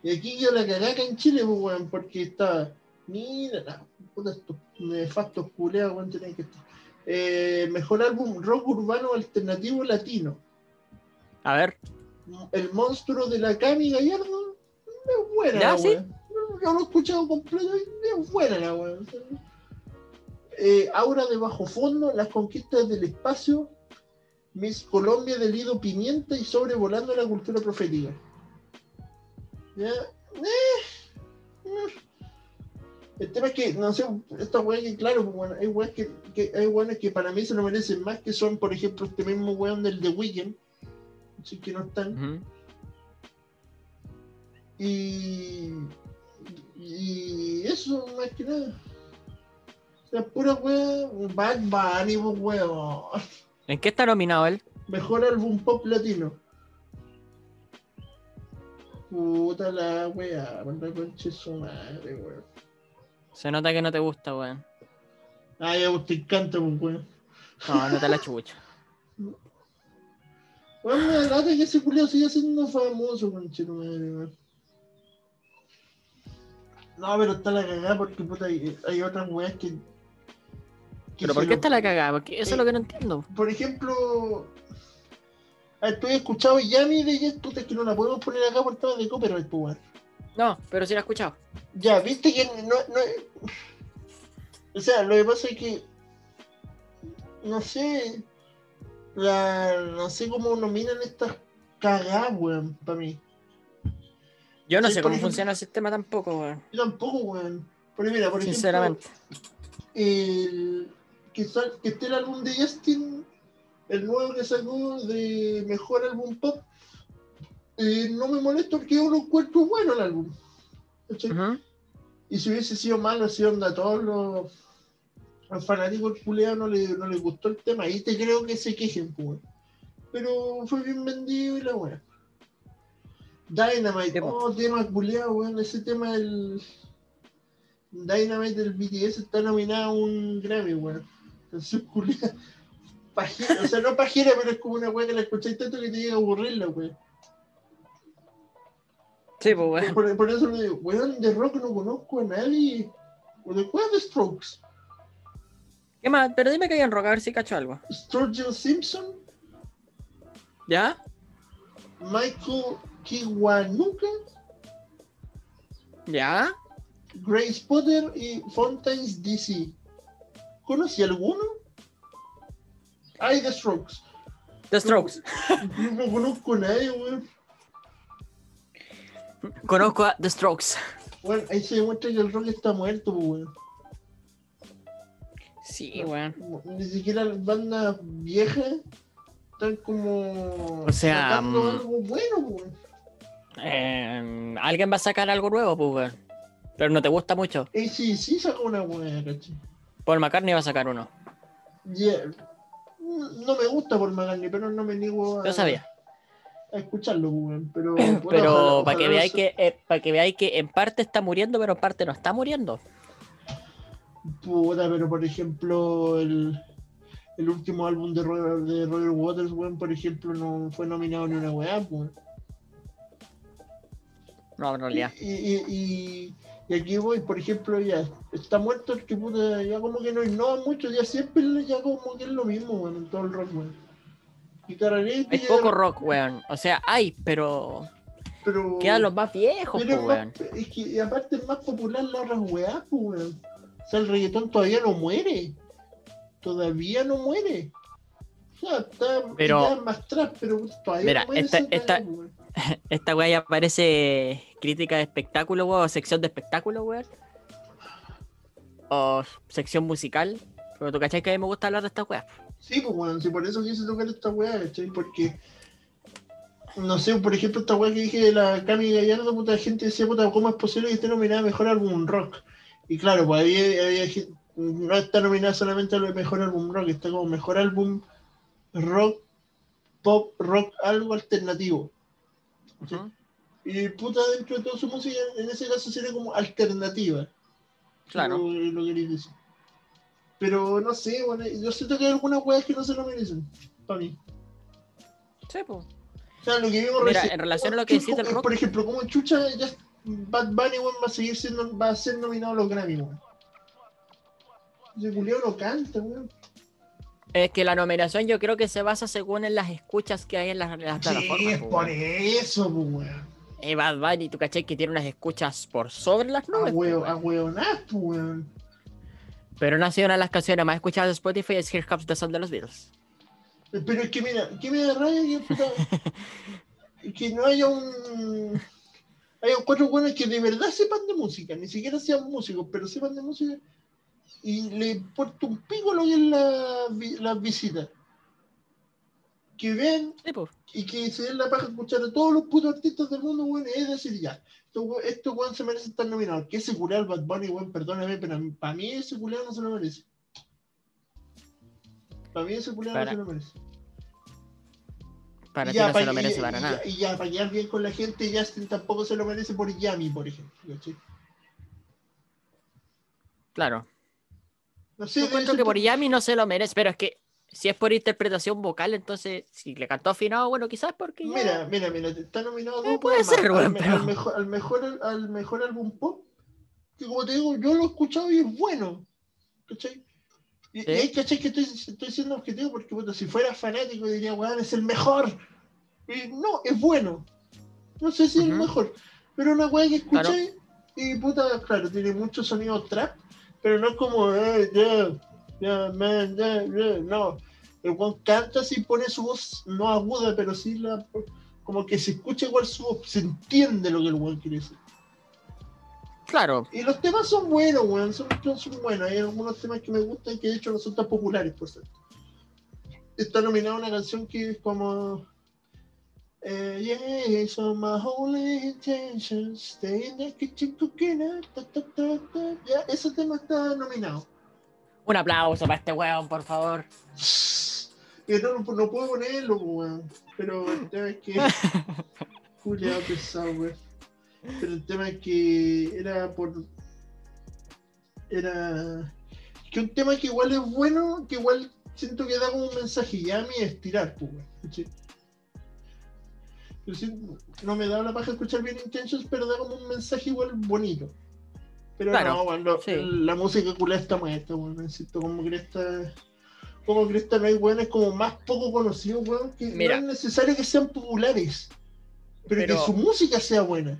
Y aquí yo la cagé acá en Chile, pues, weón, porque está. Mira, puta, estos nefastos culeados, weón, tienen que estar. Eh, mejor álbum rock urbano alternativo latino.
A ver,
El monstruo de la Cami Gallardo. Es buena
¿Ya,
la
sí?
Yo lo he escuchado completo y es buena la weón. Eh, Aura de bajo fondo, las conquistas del espacio, Miss Colombia de Lido Pimienta y sobrevolando la cultura profética. Ya. Eh, eh. El tema es que, no sé, weá que, claro, bueno, hay weas que, que hay weones que para mí se lo merecen más, que son, por ejemplo, este mismo weón del The Weeknd, así que no están. Y, y eso, más que nada. O sea, pura wea, Bad Bunny, pues, weón.
¿en qué está nominado él?
Mejor álbum pop latino. Puta la wea, con la concha su madre, weón.
Se nota que no te gusta, weón.
Ay, a vos te encanta, pues, weón.
No, no te la chucha.
Weón, me da lata que ese culiao siga siendo famoso, madre, weón. No, pero está la cagada porque puta, hay, hay otras weas que,
¿Pero por qué
lo-
está la cagada? Porque eso
Eh,
es lo que no entiendo.
Por ejemplo, has escuchado Yami de Yes, puta, es que no la podemos poner acá por temas de copyright, pues, weón.
No, pero sí la he escuchado.
Ya, viste que no, no. O sea, lo que pasa es que. No sé. La, no sé cómo nominan estas cagadas, weón, para mí.
Yo no
Sí,
sé cómo
ejemplo-
funciona el sistema tampoco, weón.
Yo tampoco, weón. Pero mira, por
Sinceramente.
ejemplo. El, que, sal- que esté el álbum de Justin, el nuevo que sacó de mejor álbum pop. Eh, no me molesta porque yo lo encuentro bueno el álbum. Y si hubiese sido malo, si onda a todos los, los fanáticos culeados no, le, no les gustó el tema, ahí te creo que se quejen, pues. Pero fue bien vendido y la weá. Dynamite, oh, tema culeado, weón. Ese tema del. Dynamite del BTS está nominado a un Grammy, weón. Canción culeada. Pajera, o sea, no pajera, pero es como una weá que la escucháis tanto que te llega a aburrirla, weón.
Sí, pues, weón.
Por, por eso le digo, weón, de rock no conozco a nadie. O de cuál de Strokes.
¿Qué más? Pero dime que hay en rock, a ver si cacho algo.
Sturgill Simpson,
¿Ya?
Michael Kiwanuka,
¿Ya?
Grace Potter y Fontaines DC. ¿Conocí alguno? Hay The Strokes.
The Strokes.
No conozco a nadie, weón.
Conozco a The Strokes.
Bueno, ahí se demuestra que el rock está muerto, pues, weón.
Sí, weón.
Ni siquiera las bandas viejas están como.
O sea,
sacando
mm,
algo bueno, pues, weón.
Eh, Alguien va a sacar algo nuevo, pues, weón. Pero no te gusta mucho.
Y sí, sí sacó una buena, ¿cachai?
Paul McCartney va a sacar uno.
Yeah. No me gusta por McCartney, pero no me niego a,
Yo sabía.
A escucharlo. Pero, bueno,
Pero
ojalá-
para que veáis que, eh, para que veáis que en parte está muriendo, pero en parte no está muriendo.
Puta, pero por ejemplo, el, el último álbum de Roger, de Roger Waters, weón, por ejemplo, no fue nominado ni una weá, pues.
No, en realidad.
Y, y, y, y aquí voy, por ejemplo, ya está muerto el que puta, ya como que no innova mucho, ya siempre ya como que es lo mismo, weón, en todo el rock, weón. Carolina,
Hay poco rock, weón. O sea, hay, pero
pero.
quedan los más viejos,
Pero más,
weón.
es que aparte es más popular la otras weá, weón. O sea, el reggaetón todavía no muere. Todavía no muere. O sea, está
Pero-
más atrás, pero todavía
Mira,
no muere.
esta- esta-
weón.
Esta weá ya parece crítica de espectáculo, weón, o sección de espectáculo, weón. O sección musical. Pero tú cachai que a mí me gusta hablar de esta weá.
Sí, pues, weón, sí, por eso quise tocar esta weá, ¿cachai? Porque. No sé, por ejemplo, esta weá que dije de la Cami Gallardo, puta, gente decía, puta, ¿cómo es posible que esté nominada a mejor álbum rock? Y claro, pues había, había gen- no está nominada solamente al mejor álbum rock, está como mejor álbum rock, pop, rock, algo alternativo. Y puta, dentro de toda su música, en ese caso sería como alternativa.
Claro.
Lo, lo queréis decir. Pero no sé, bueno, yo siento que hay algunas weas que no se lo merecen, para mí.
Sí, pues.
O sea, lo que vimos
Mira,
recién-
en relación a lo que
Chucha,
rock-
Por ejemplo, como Chucha, ya Bad Bunny weón, va a seguir siendo, va a ser nominado a los Grammy, weón. Ese culiao no canta, weón.
Es que la nominación yo creo que se basa según en las escuchas que hay en las, en las
Sí,
plataformas.
es por eso, weón.
Eh, Bad Bunny, tú cachai que tiene unas escuchas por sobre las
A
nubes. pues,
huevo, a weón.
Pero no ha sido una de las canciones más escuchadas de Spotify es Here Comes the Sun de los Beatles.
Pero es que mira, que me da rabia que, que no haya un. Haya cuatro buenos que de verdad sepan de música, ni siquiera sean músicos, pero sepan de música y le importa un pico lo que es la, vi- las visitas. Que
Sí, pues.
y que se den la paja a escuchar a todos los putos artistas del mundo, weón, es decir, ya, estos estos weón se merecen estar nominados. Que ese culiao, Bad Bunny, weón, perdóname, pero para mí ese culiao no se lo merece. Para mí ese culiao
Para-
no se lo merece.
Para
Y
ti
ya,
no se lo merece
y-
para
y-
nada.
Y ya, para quedar bien con la gente, Justin tampoco se lo merece por Yami, por ejemplo.
Claro.
No sé,
Yo encuentro que por- Yami no se lo merece, pero es que si es por interpretación vocal, entonces si le cantó afinado, bueno, quizás porque ya-
Mira, mira, mira, está nominado
Eh, puede ser,
al,
pero-
al mejor, al, mejor, al mejor álbum pop, que como te digo, yo lo he escuchado y es bueno. ¿Cachai? Y,
Sí.
y ahí caché que estoy, estoy siendo objetivo porque puta, si fuera fanático diría, weón, es el mejor. Y no, es bueno. No sé si es el mejor. Pero una weá que escuché
Claro.
y puta, claro, tiene mucho sonido trap, pero no es como, eh, yeah, yeah, man, yeah, yeah", no. El weón canta así, pone su voz no aguda, pero sí la. Como que se escucha igual su voz, se entiende lo que el weón quiere decir.
Claro,
Y los temas son buenos, weón, son, son, buenos. Hay algunos temas que me gustan que de hecho no son tan populares, por cierto. Está nominada una canción que es como. Eh, yeah, so my only intentions, stay in the kitchen cooking up, ta, ta, ta. Ya, ese tema está nominado.
Un aplauso para este weón, por favor.
Y no, puedo ponerlo, weón. Pero el tema es que. Julia pesado, weón. Pero el tema es que era por. Era. Que un tema que igual es bueno, que igual siento que da como un mensaje. Ya a mí es tirar, pues, weón. ¿cachai? Pero sí, no me da la paja escuchar bien Intentions, pero da como un mensaje igual bonito. Pero
Claro,
no,
sí.
la música culé está muerta, weón. Necesito como cresta. Como cresta no hay weones como más poco conocidos, weón, que
Mira.
no es necesario que sean populares. Pero,
Pero-
que su música sea buena.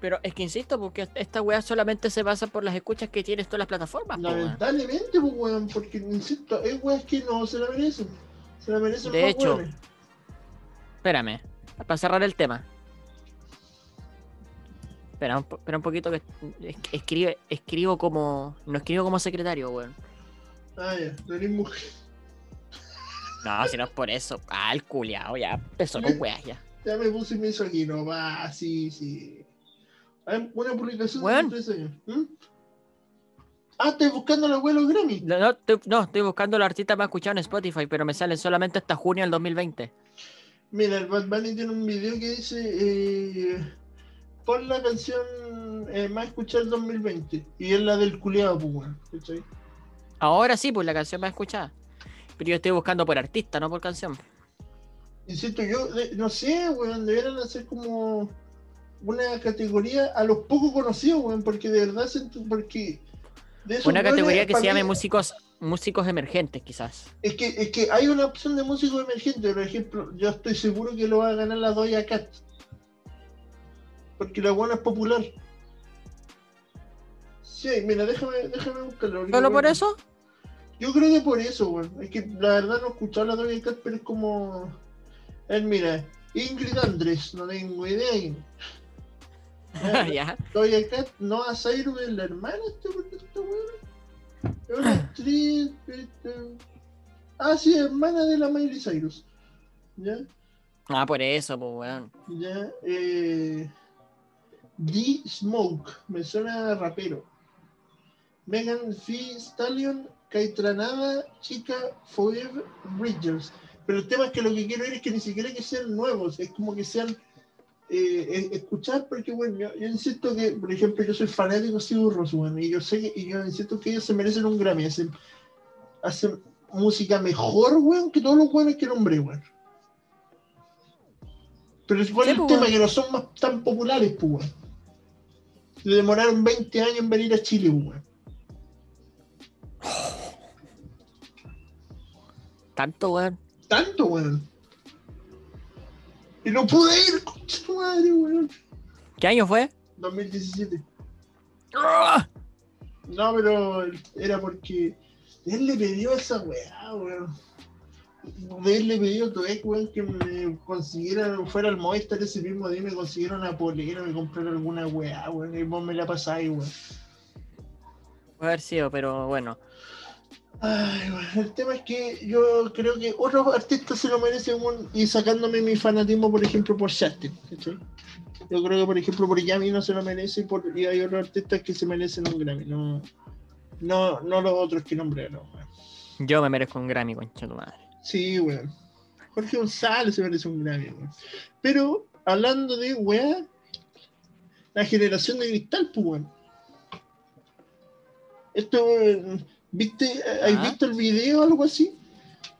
Pero es que insisto, porque esta weá solamente se basa por las escuchas que tienes todas las plataformas.
Lamentablemente, pues, weón, porque insisto, hay weas que no se la merecen. Se la merecen
De hecho,
weones.
Espérame, para cerrar el tema. Espera un, espera un poquito que es- escribe, escribo como. No escribo como secretario, weón.
Ah, ya, no eres mujer.
No, si no es por eso. Ah, el culiao, ya empezó con weas ya.
Ya me puse mi aquí, no va, sí, sí. Hay una publicación
Weón.
de 13 años. ¿Mm? Ah, estoy buscando el abuelo Grammy.
No, no, estoy, no, estoy buscando los artistas más escuchados en Spotify, pero me salen solamente hasta junio del 2020.
Mira, el Bad Bunny tiene un video que dice eh, pon la canción eh, más escuchada del 2020 y es la del culiado, pues.
Ahora sí, pues la canción más escuchada. Pero yo estoy buscando por artista, no por canción.
Insisto, yo de- no sé, weón, deberían hacer como una categoría a los poco conocidos, weón, porque de verdad siento, porque de esos
Una categoría que se llame músicos, músicos emergentes, quizás.
Es que, es que hay una opción de músico emergente, por ejemplo, yo estoy seguro que lo va a ganar la Doya Cat. Porque la buena es popular. Sí, mira, déjame, déjame buscarlo.
¿Solo por eso?
Yo creo que por eso, weón. Es que la verdad no he escuchado la Doja Cat, pero es como. Él, mira, Ingrid Andrés, no tengo idea. Ya. Doja Cat, Noah Cyrus es la hermana este esta weón. Es una actriz. este, Ah, sí, hermana de la Miley Cyrus. ¿Ya?
Ah, por eso, pues weón.
Ya. Eh, D Smoke, me suena a rapero. Megan Thee Stallion, Caitranada, Chica, Forever, Bridgers. Pero el tema es que lo que quiero ver es que ni siquiera que sean nuevos, es como que sean eh, es- escuchar, porque bueno, yo, yo insisto que, por ejemplo, yo soy fanático de Sigur bueno, y yo sé que, y yo insisto que ellos se merecen un Grammy, hacen, hacen música mejor, weón, que todos los buenos que nombré, weón. Pero es
Sí,
el
pues,
tema, que no son más tan populares, pues, weón. Le demoraron 20 años en venir a Chile, weón.
Tanto, weón.
Tanto, weón. Y no pude ir, concha madre, weón.
¿Qué año fue?
2017.
¡Ah!
No, pero era porque él le pidió esa weá, weón. De él le pidió a Toek, weón, que me consiguiera, fuera al Movistar ese mismo día, me consiguiera una polera, me comprara alguna weá, weón, y vos me la pasáis, weón.
Puede haber sido, pero bueno.
Ay, weón, el tema es que yo creo que otros artistas se lo merecen, y sacándome mi fanatismo, por ejemplo, por Justin. Yo creo que, por ejemplo, por Yami no se lo merece y, por, y hay otros artistas que se merecen un Grammy, no, no, no los otros que nombré, no, weón.
Yo me merezco un Grammy, concha tu madre.
Sí, weón. Jorge González se merece un Grammy, weón. Pero, hablando de weá, la generación de cristal, pues, weón. Esto, ¿viste? ¿Has
Ah.
visto el video o algo así?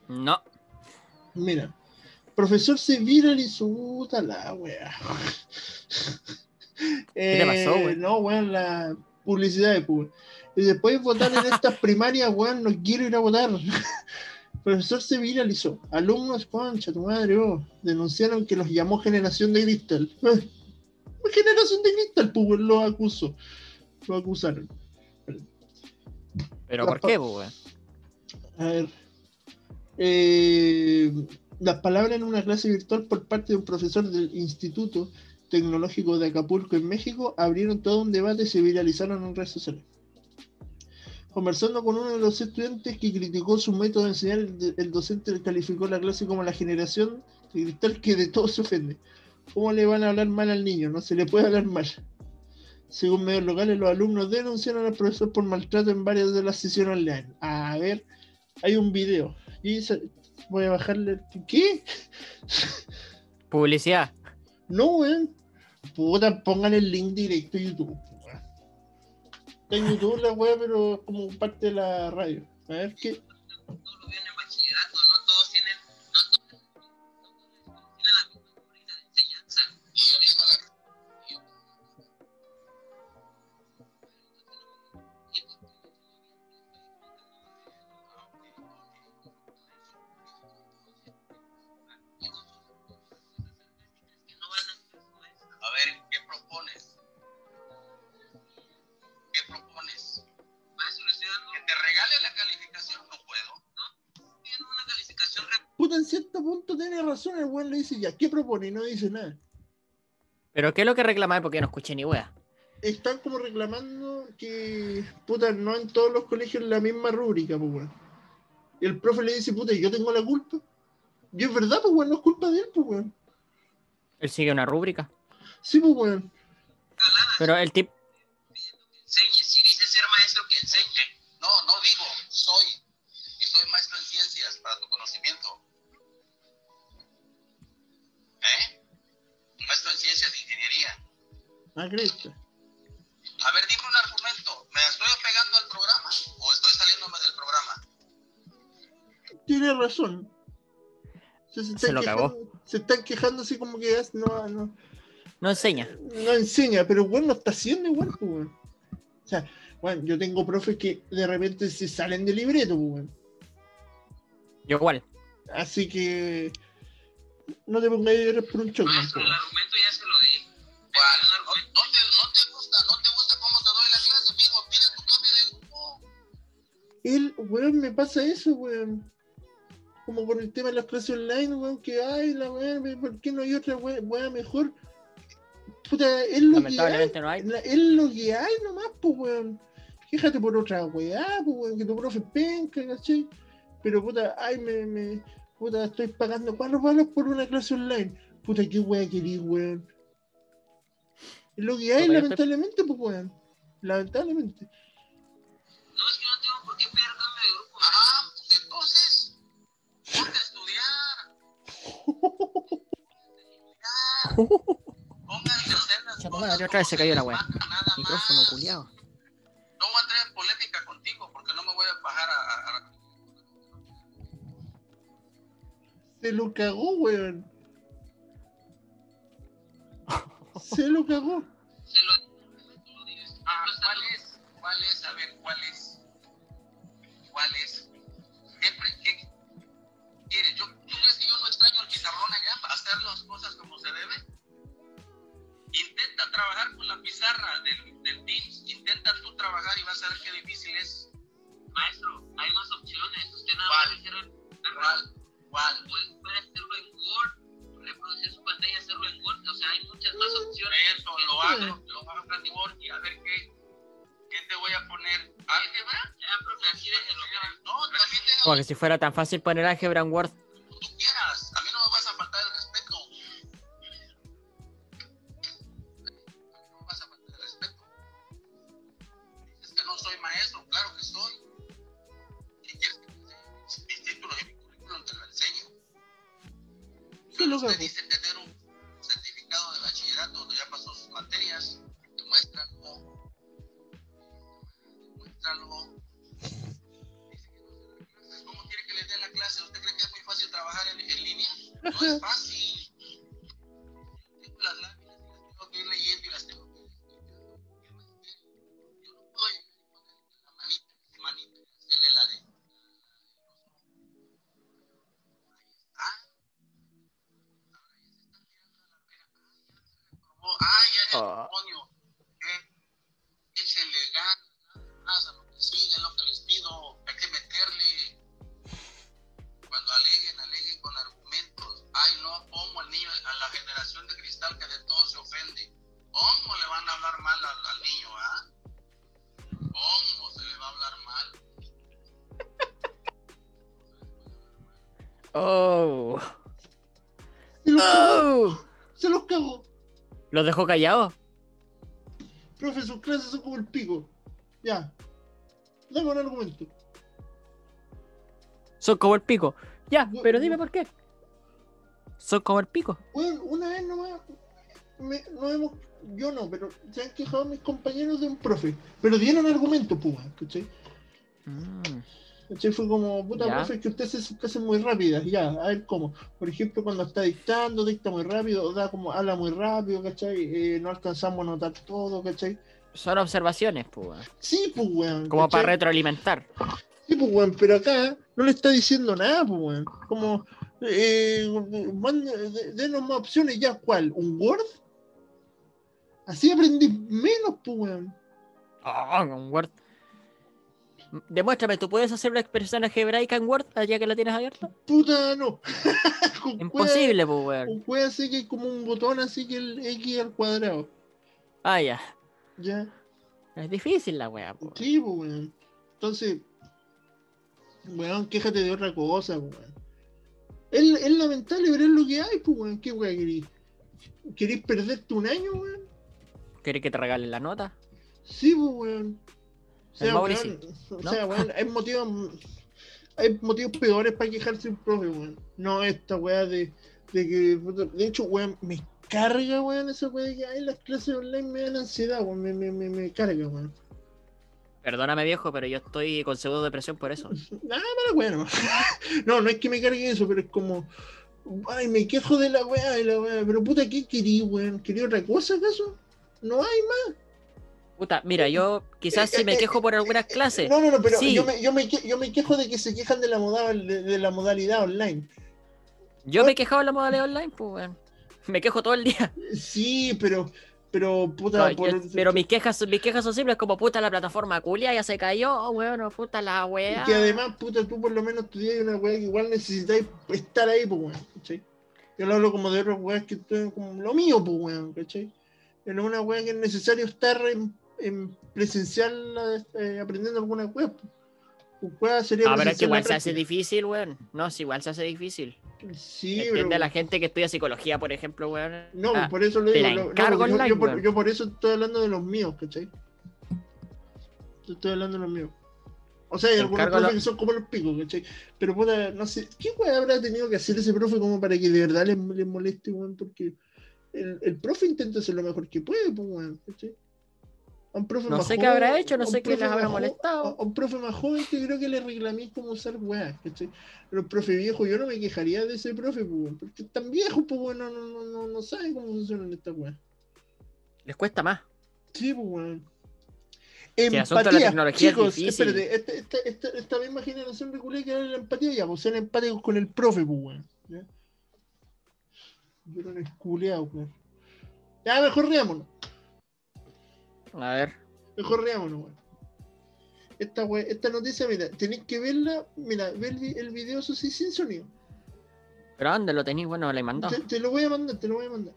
No.
Mira, profesor se viralizó, puta la weá.
te pasó, weón?
No, weón, la, publicidades, pues. Y después votar en estas primarias, weón, no quiero ir a votar. Profesor se viralizó. Alumnos, concha, tu madre, oh, denunciaron que los llamó generación de cristal. generación de cristal, pues, lo acusó. Lo acusaron.
¿Pero por qué, pues?
A ver. Eh, las palabras en una clase virtual por parte de un profesor del Instituto Tecnológico de Acapulco en México abrieron todo un debate y se viralizaron en redes sociales. Conversando con uno de los estudiantes que criticó su método de enseñar, el, docente calificó la clase como la generación de cristal que de todo se ofende. ¿Cómo le van a hablar mal al niño? No se le puede hablar mal. Según medios locales, los alumnos denunciaron al profesor por maltrato en varias de las sesiones online. A ver, hay un video. Y voy a bajarle. ¿Qué?
Publicidad.
No, weón. Puta, pongan el link directo a YouTube. En YouTube la weá, pero como parte de la radio. A ver qué.
Le
dice ya, ¿qué propone? Y no dice nada.
¿Pero qué es lo que reclamáis? Porque no escuché ni wea.
Están como reclamando que, puta, no en todos los colegios la misma rúbrica, pues weón. Y el profe le dice, puta, yo tengo la culpa. Y es verdad, pues weón, no es culpa de él, pues weón.
Él sigue una rúbrica.
Sí, pues weón.
Pero el tip.
enseñe. Si dice ser maestro, que enseñe. No, no digo,
Ah, cresta.
A ver, dime un argumento. ¿Me estoy apegando al programa o estoy saliéndome del programa?
Tiene razón. Se, se
Se
están
lo cagó.
quejando- Se están quejando así como que es- no, no,
No enseña.
no enseña, pero bueno, lo está haciendo igual, pues, weón. O sea, bueno, yo tengo profes que de repente se salen del libreto, pues, weón.
Yo igual.
Así que no te pongas a llorar por un choque.
Maestro, el argumento ya se lo di. ¿Cuál? No, te, no te gusta, no te gusta cómo te doy la clase, fijo, pide tu cambio de grupo.
Él, weón, me pasa eso, weón. Como con el tema de las clases online, weón, que ay, la weón, ¿por qué no hay otra weón, weón mejor? Puta, es lo que hay.
Lamentablemente no hay.
La- es lo que hay nomás, pues, weón. Quéjate por otra weá, pues, weón, que tu profe penca, ¿cachai? Pero, puta, ay, me, me, puta, estoy pagando cuatro palos por una clase online. Puta, qué weá querís, weón. Es lo que hay,
estoy-
lamentablemente, pues, weón. Lamentablemente.
No, es que no tengo por qué pedir cambio de grupo. Ah, pues entonces, ponte a estudiar. Pónganse a hacer las
otra vez se cayó la
nada
Micrófono culiado.
No voy a entrar en polémica contigo porque no me voy a bajar a- a-
Se lo cagó, weón. Se lo cagó.
Dices. Como
que si fuera tan fácil poner álgebra en Word. Callados?
Profe, sus clases son como el pico. Ya. Dame un argumento.
Son como el pico. Ya, pero dime por qué. Son como el pico.
Bueno, una vez nomás, me, no hemos, yo no, pero se han quejado mis compañeros de un profe. Pero dieron argumento, Puma, ¿cachai?
Mm.
¿Cachai? Fue como, puta,
Ya.
profe, que usted hace clases muy rápidas, ya, a ver cómo. Por ejemplo, cuando está dictando, dicta muy rápido, da como, habla muy rápido, ¿cachai? Eh, no alcanzamos a notar todo, ¿cachai?
Son observaciones, pues.
Sí, pues, weón.
Como para retroalimentar.
Sí, pues, weón, pero acá no le está diciendo nada, pues, weón. Como, eh, denos más opciones, ya, ¿cuál? ¿Un Word? Así aprendí menos, pues, weón.
Oh, en Word. Demuéstrame, ¿tú puedes hacer una expresión algebraica en Word ya que la tienes abierta?
Puta, no.
Imposible, pues, weón.
Wea así que hay como un botón así que el X al cuadrado.
Ah, ya.
Ya.
Es difícil la wea, pues.
Sí, pues, weón. Entonces, weón, quéjate de otra cosa, pues, weón. Es, es lamentable, pero es lo que hay, pues, weón. ¿Qué weón querís? ¿Querís perderte un año, weón?
¿Querés que te regalen la nota?
Sí, pues, weón. O sea, weón, o
¿no?
sea, weón, hay motivos, hay motivos peores para quejarse un profe, weón. No esta weá de, de que, de hecho, weón, me carga, weón, esa weá de que hay las clases online me dan ansiedad, weón, me, me, me, me carga, weón.
Perdóname, viejo, pero yo estoy con pseudo depresión por eso.
Nada, pero bueno. no, no es que me cargue eso, pero es como, ay, me quejo de la weá, de la weá, pero puta, ¿qué querí, weón? ¿Querí otra cosa acaso? No hay más.
Puta, mira, yo quizás si me quejo por algunas clases.
No, no, no, pero
Sí.
yo, me, yo, me, yo me quejo de que se quejan de la, modal, de, de la modalidad online.
Yo me he quejado en la modalidad online, pues, weón. Me quejo todo el día.
Sí, pero, pero, puta,
No,
por-
yo- pero mis quejas, mis quejas son simples como puta la plataforma culia ya se cayó, weón, puta la wea.
que además, puta, tú por lo menos estudias una weá que igual necesitáis estar ahí, pues, weón, ¿cachai? Yo lo hablo como de otras weas que como lo mío, pues, weón, ¿cachai? Pero una weá que es necesario estar en, en presencial eh, aprendiendo alguna. Pues, weá sería
No, pero es que igual se hace difícil, weón. No, si igual se hace difícil.
Sí,
Entiende
pero-
a la gente que estudia psicología, por ejemplo, weón.
No,
Ah,
por eso lo digo. lo- no, yo-
online,
yo, por,
weón.
yo por eso estoy hablando de los míos, ¿cachai? Yo estoy hablando de los míos. O sea, hay
Te
algunos profes que son como los picos, ¿cachai? Pero puta, no sé, ¿qué weá habrá tenido que hacer ese profe como para que de verdad les, les moleste, weón? Porque el, el profe intenta hacer lo mejor que puede, pues, weón, ¿cachai? A un profe
No
más
sé qué habrá hecho, no
un
sé qué les habrá molestado.
A, un profe más joven que creo que le reclamé cómo usar weá, ¿cachai? Pero el profe viejo, yo no me quejaría de ese profe, pues, weón, porque es tan viejo, pues, weón, no, no, no, no, no sabe cómo funcionan estas weas.
Les cuesta más.
Sí, pues, weón.
de la tecnología es
chicos,
difícil.
espérate, esta, esta, esta, esta misma generación reculé que de la empatía, ya, pues sean empáticos con el profe, pues, weón. ¿ya? Yo no esculeado, weón. Ya, mejor riámonos,
A ver.
mejor riámonos, weón. Esta, weón, esta noticia, mira, tenéis que verla, mira, ver el, vi- el video, eso sí, sin sonido.
¿Pero dónde lo tenéis? Bueno, le mandó.
Te, te lo voy a mandar, te lo voy a mandar.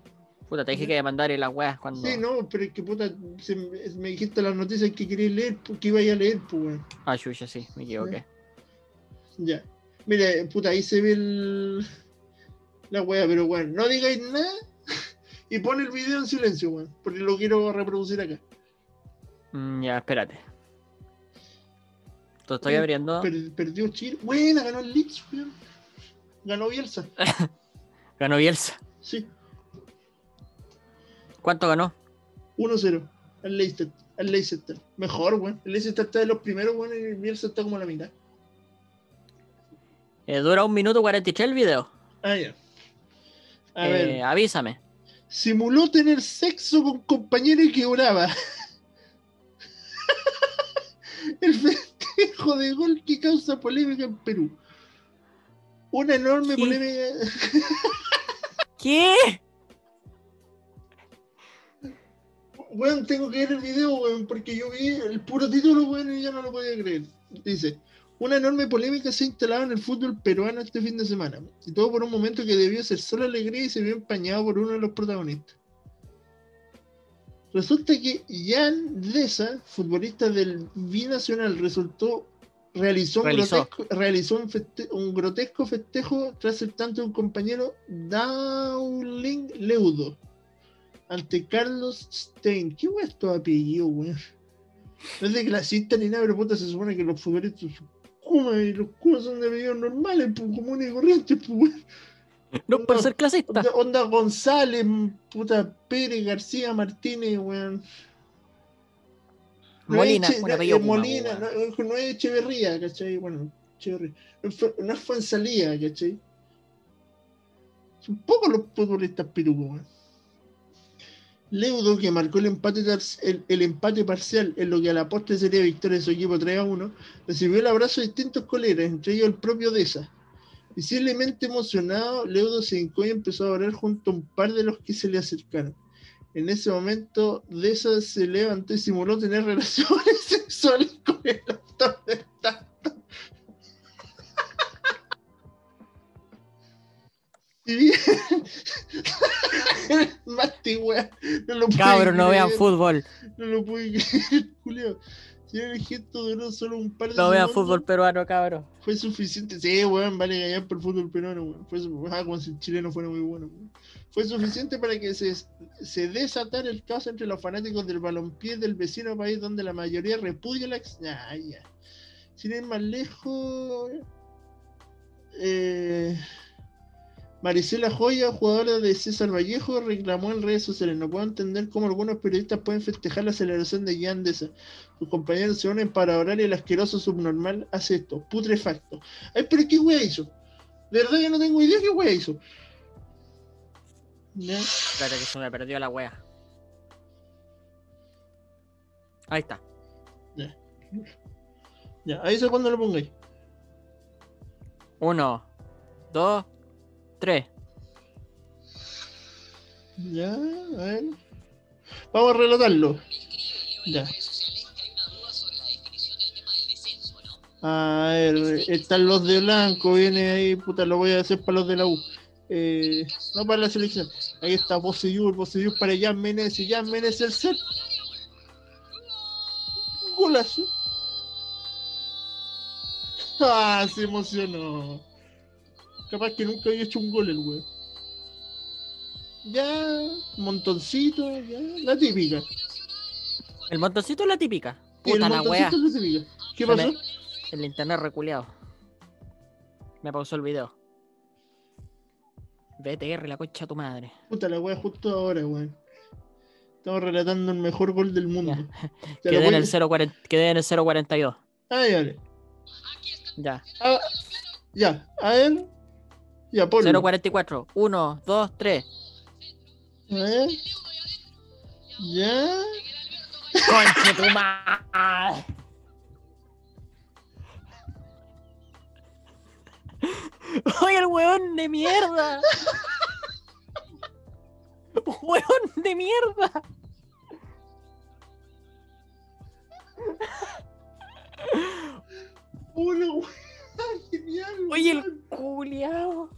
Puta, te dije que mandar las weas cuando.
Sí, no, pero es que puta, se me, dijiste las noticias que querías leer, que iba a leer, pues, weón.
Ah, chucha, sí, me equivoqué.
Ya. Mire, puta, ahí se ve el... la wea, pero bueno, no digáis nada y pon el video en silencio, weón, porque lo quiero reproducir acá.
Mm, ya, espérate. Lo estoy abriendo.
Per- perdió Chile. Buena, ganó el Leeds, weón. Ganó Bielsa.
Ganó Bielsa.
Sí,
¿Cuánto ganó?
1-0 al Leicester. Al Leicester. Mejor, weón. El Leicester está de los primeros, weón, y el Bielsa está como a la mitad.
Eh, dura un minuto 43 el video.
Ah, ya. A
Eh,
ver.
avísame.
Simuló tener sexo con compañero y quebraba. El festejo de gol que causa polémica en Perú. Una enorme
¿Qué?
polémica.
¿Qué?
Weón, tengo que ver el video, weón, porque yo vi el puro título, weón, y ya no lo podía creer. Dice, una enorme polémica se ha instalado en el fútbol peruano este fin de semana. Y todo por un momento que debió ser solo alegría y se vio empañado por uno de los protagonistas. Resulta que Jan Deza, futbolista del Binacional, resultó realizó un,
Realizó.
grotesco, realizó un, feste- un grotesco festejo tras el tanto de un compañero Dowling Leudo ante Carlos Stein. ¿Qué es tu apellido, weón? No es de clasista ni nada, pero puta, se supone que los futbolistas son y los Kumas son de apellidos normales, pues, comunes y corrientes, pues, weón.
No por ser clasista.
Onda, onda González, puta Pérez, García, Martínez, weón. No
Molina,
es es
Puma,
Molina, no, no es Echeverría, ¿cachai? Bueno, Echeverría. No no fue en salida, ¿cachai? Son pocos los futbolistas pirucos, weón. Leudo, que marcó el empate, tar- el, el empate parcial en lo que a la postre sería victoria de su equipo 3 a 1, recibió el abrazo de distintos colegas, entre ellos el propio Deza. Visiblemente emocionado, Leudo se hincó y empezó a orar junto a un par de los que se le acercaron. En ese momento, Deza se levantó y simuló tener relaciones sexuales con el autor del tanto. Si bien... Mati, wea, no lo pude
Cabros, no vean fútbol.
No lo pude creer, Julio. Si el gesto duró solo un par de
No vean fútbol peruano, cabros.
fue suficiente. Sí, weón, vale gallar por fútbol peruano, weón. Fue ah, como si el chileno fuera muy bueno, weón. Fue suficiente para que se, se desatara el caos entre los fanáticos del balompié del vecino país donde la mayoría repudia la ex... Ah, ya. Sin ir más lejos... Eh... Maricela Joya, jugadora de César Vallejo, reclamó en redes sociales. No puedo entender cómo algunos periodistas pueden festejar la celebración de Jan Deza. Sus compañeros se unen para orar y el asqueroso subnormal hace esto, putrefacto. Ay, pero ¿qué wea hizo? De verdad yo no tengo idea qué wea hizo. Ya.
Espérate que se me perdió la wea. Ahí está.
Ya, ahí sé cuando lo pongáis.
Uno, dos, tres.
Ya, a ver. Vamos a relatarlo. Ya. A ver, están los de blanco, viene ahí, puta, lo voy a hacer para los de la U. Eh, no para la selección. Ahí está Poseyur, Poseyur para Jan Menezes, Jan Menezes el set. Golazo. Ah, se emocionó. Capaz que nunca había hecho un gol el weón. Ya, montoncito, ya, la típica.
El montoncito es la típica.
Y el
Puta la wea.
es la típica. ¿Qué
me-
pasó?
El internet reculeado. Me pausó el video. BTR, la concha de tu madre.
Puta la wea justo ahora, weón. Estamos relatando el mejor gol del mundo.
Quedé en,
voy-
el 040, quedé en el 042.
Ah, ya.
Ya.
Ah, ya, a ver. Ya, ponlo.
044. 1, 2, 3.
A ver. Ya.
Concha tu madre. ¡Oye, el weón de mierda! ¡Weón de mierda!
Hola, weón. Genial.
Oye, el culiao.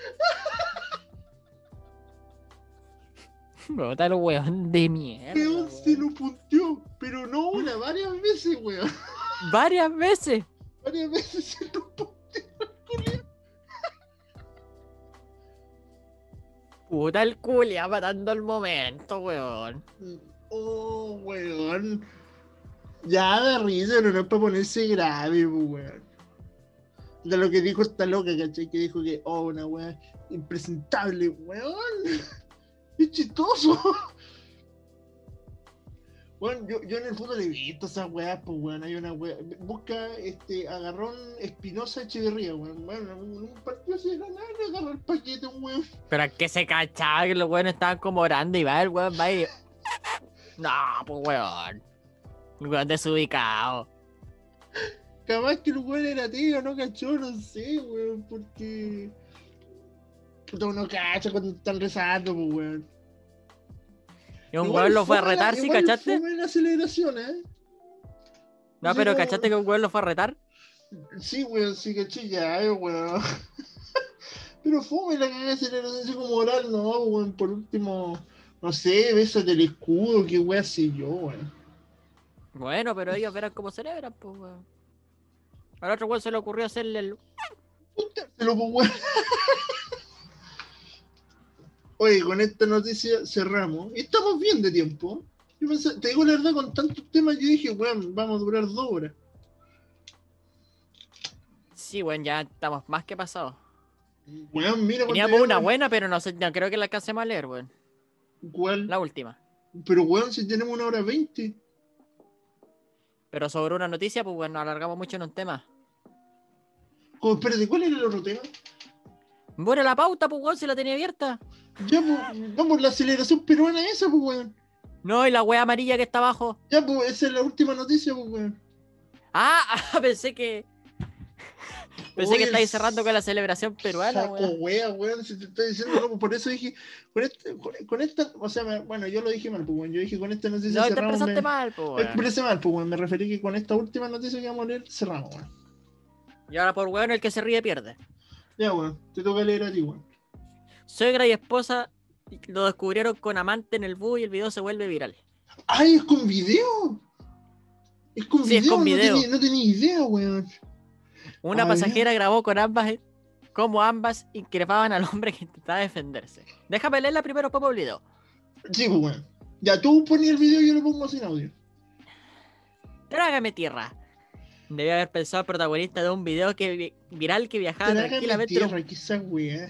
Bota el weón de mierda.
Weón se lo punteó. Pero no una, varias veces, weón.
Varias veces.
Varias veces se lo punteó.
Puta el culiao matando el momento, weón.
Oh, weón. Ya da risa, pero no es para ponerse grave, weón. De lo que dijo esta loca, ¿cachai? Que dijo que, oh, una weá impresentable, weón. Es chistoso. Bueno, yo, yo en el fútbol he visto esas weas, pues weón, hay una wea. Busca este agarrón Espinosa Echeverría, weón. Bueno, en un partido así de la nada le agarra el paquete, weón.
Pero es que se cachaba que los weones estaban como orando y va el weón, va y. No, pues weón. El weón desubicado.
Capaz que el weón era tío, no cachó, no sé, weón, porque. Puta, uno cacha cuando están rezando, pues weón.
Y un weón lo fue a
fome la-
retar, ¿sí cachaste?
fome la aceleración, ¿eh?
No, pero
como-
¿cachaste que un weón lo fue a retar?
Sí, weón, sí, caché, ya, eh, weón. Pero fome la cagada de aceleración, así como oral, no, weón. Por último, no sé, bésate el escudo, qué weón sé yo, weón.
Bueno, pero ellos verán cómo celebran, pues weón. Al otro weón se le ocurrió hacerle el.
Puntárselo, pues, weón. Oye, con esta noticia cerramos. Y Estamos bien de tiempo. Yo pensé, te digo la verdad, con tantos temas, yo dije, weón, vamos a durar dos horas.
Sí, weón, ya estamos más que pasados.
Weón, mira
Teníamos una buena, pero no sé, no creo que la alcancemos a leer, weón.
¿Cuál?
La última.
Pero weón, si tenemos una hora veinte.
Pero sobre una noticia, pues bueno, nos alargamos mucho en un tema.
Como, espérate, ¿cuál era el otro tema?
Bueno, la pauta, pues weón, si la tenía abierta.
Ya, pues, vamos, la aceleración peruana esa, pues, weón.
No, y la wea amarilla que está abajo.
Ya, pues, esa es la última noticia, pues, weón.
Ah, ah, pensé que. Pensé
Oye,
que estáis cerrando con la celebración peruana,
Saco
weón.
wea, weón, si te estoy diciendo, no, pues, por eso dije, con, este- con, con esta, o sea, bueno, yo lo dije mal, pues, weón, yo dije con esta noticia
No, te
cerramos.
expresaste
me-
mal, pues
me
weón.
expresé mal, pues, weón, me referí que con esta última noticia que vamos a leer, cerramos, weón.
Y ahora por weón, el que se ríe pierde.
Ya, weón, te toca leer a ti, weón.
Suegra y esposa lo descubrieron con amante en el bus y el video se vuelve viral.
¡Ay, es con video! Es con
Sí, es
video,
con
no
video.
tenía, no tenía idea, weón.
Una pasajera grabó con ambas como ambas increpaban al hombre que intentaba defenderse. Déjame leerla primero, me olvido.
Sí, pues, weón. Ya, tú pones el video y yo lo pongo sin audio.
Trágame tierra. Debía haber pensado el protagonista de un video que vi- viral que viajaba
Trágame
tranquilamente. en un-
tierra, que esa weá.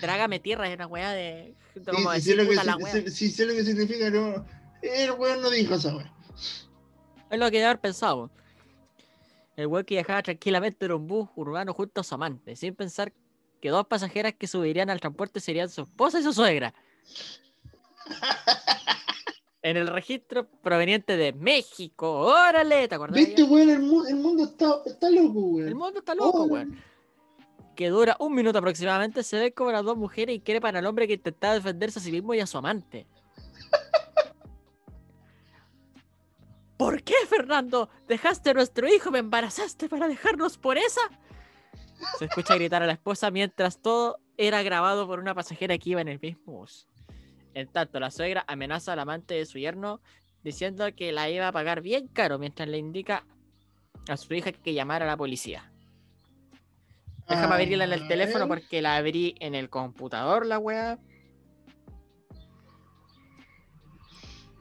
Trágame tierra es una weá de. Como
sí,
decir,
sé lo que, si- sé lo que significa, no. El weón no dijo esa weá.
Es lo que debe haber pensado. El weón que viajaba tranquilamente en un bus urbano junto a su amante, sin pensar que dos pasajeras que subirían al transporte serían su esposa y su suegra. En el registro proveniente de México. ¡Órale! ¿Te acordás?
Viste, weón, el, mu- el mundo está, está loco, weón.
El mundo está loco, weón. Que dura un minuto aproximadamente, se ve como las dos mujeres increpan al hombre que intentaba defenderse a sí mismo y a su amante. ¿Por qué, Fernando? ¿Dejaste a nuestro hijo? ¿Me embarazaste para dejarnos por esa? Se escucha gritar a la esposa mientras todo era grabado por una pasajera que iba en el mismo bus. En tanto, la suegra amenaza al amante de su yerno diciendo que la iba a pagar bien caro mientras le indica a su hija que llamara a la policía. Déjame abrirla en el
A
teléfono
ver.
porque la abrí en el computador, la weá.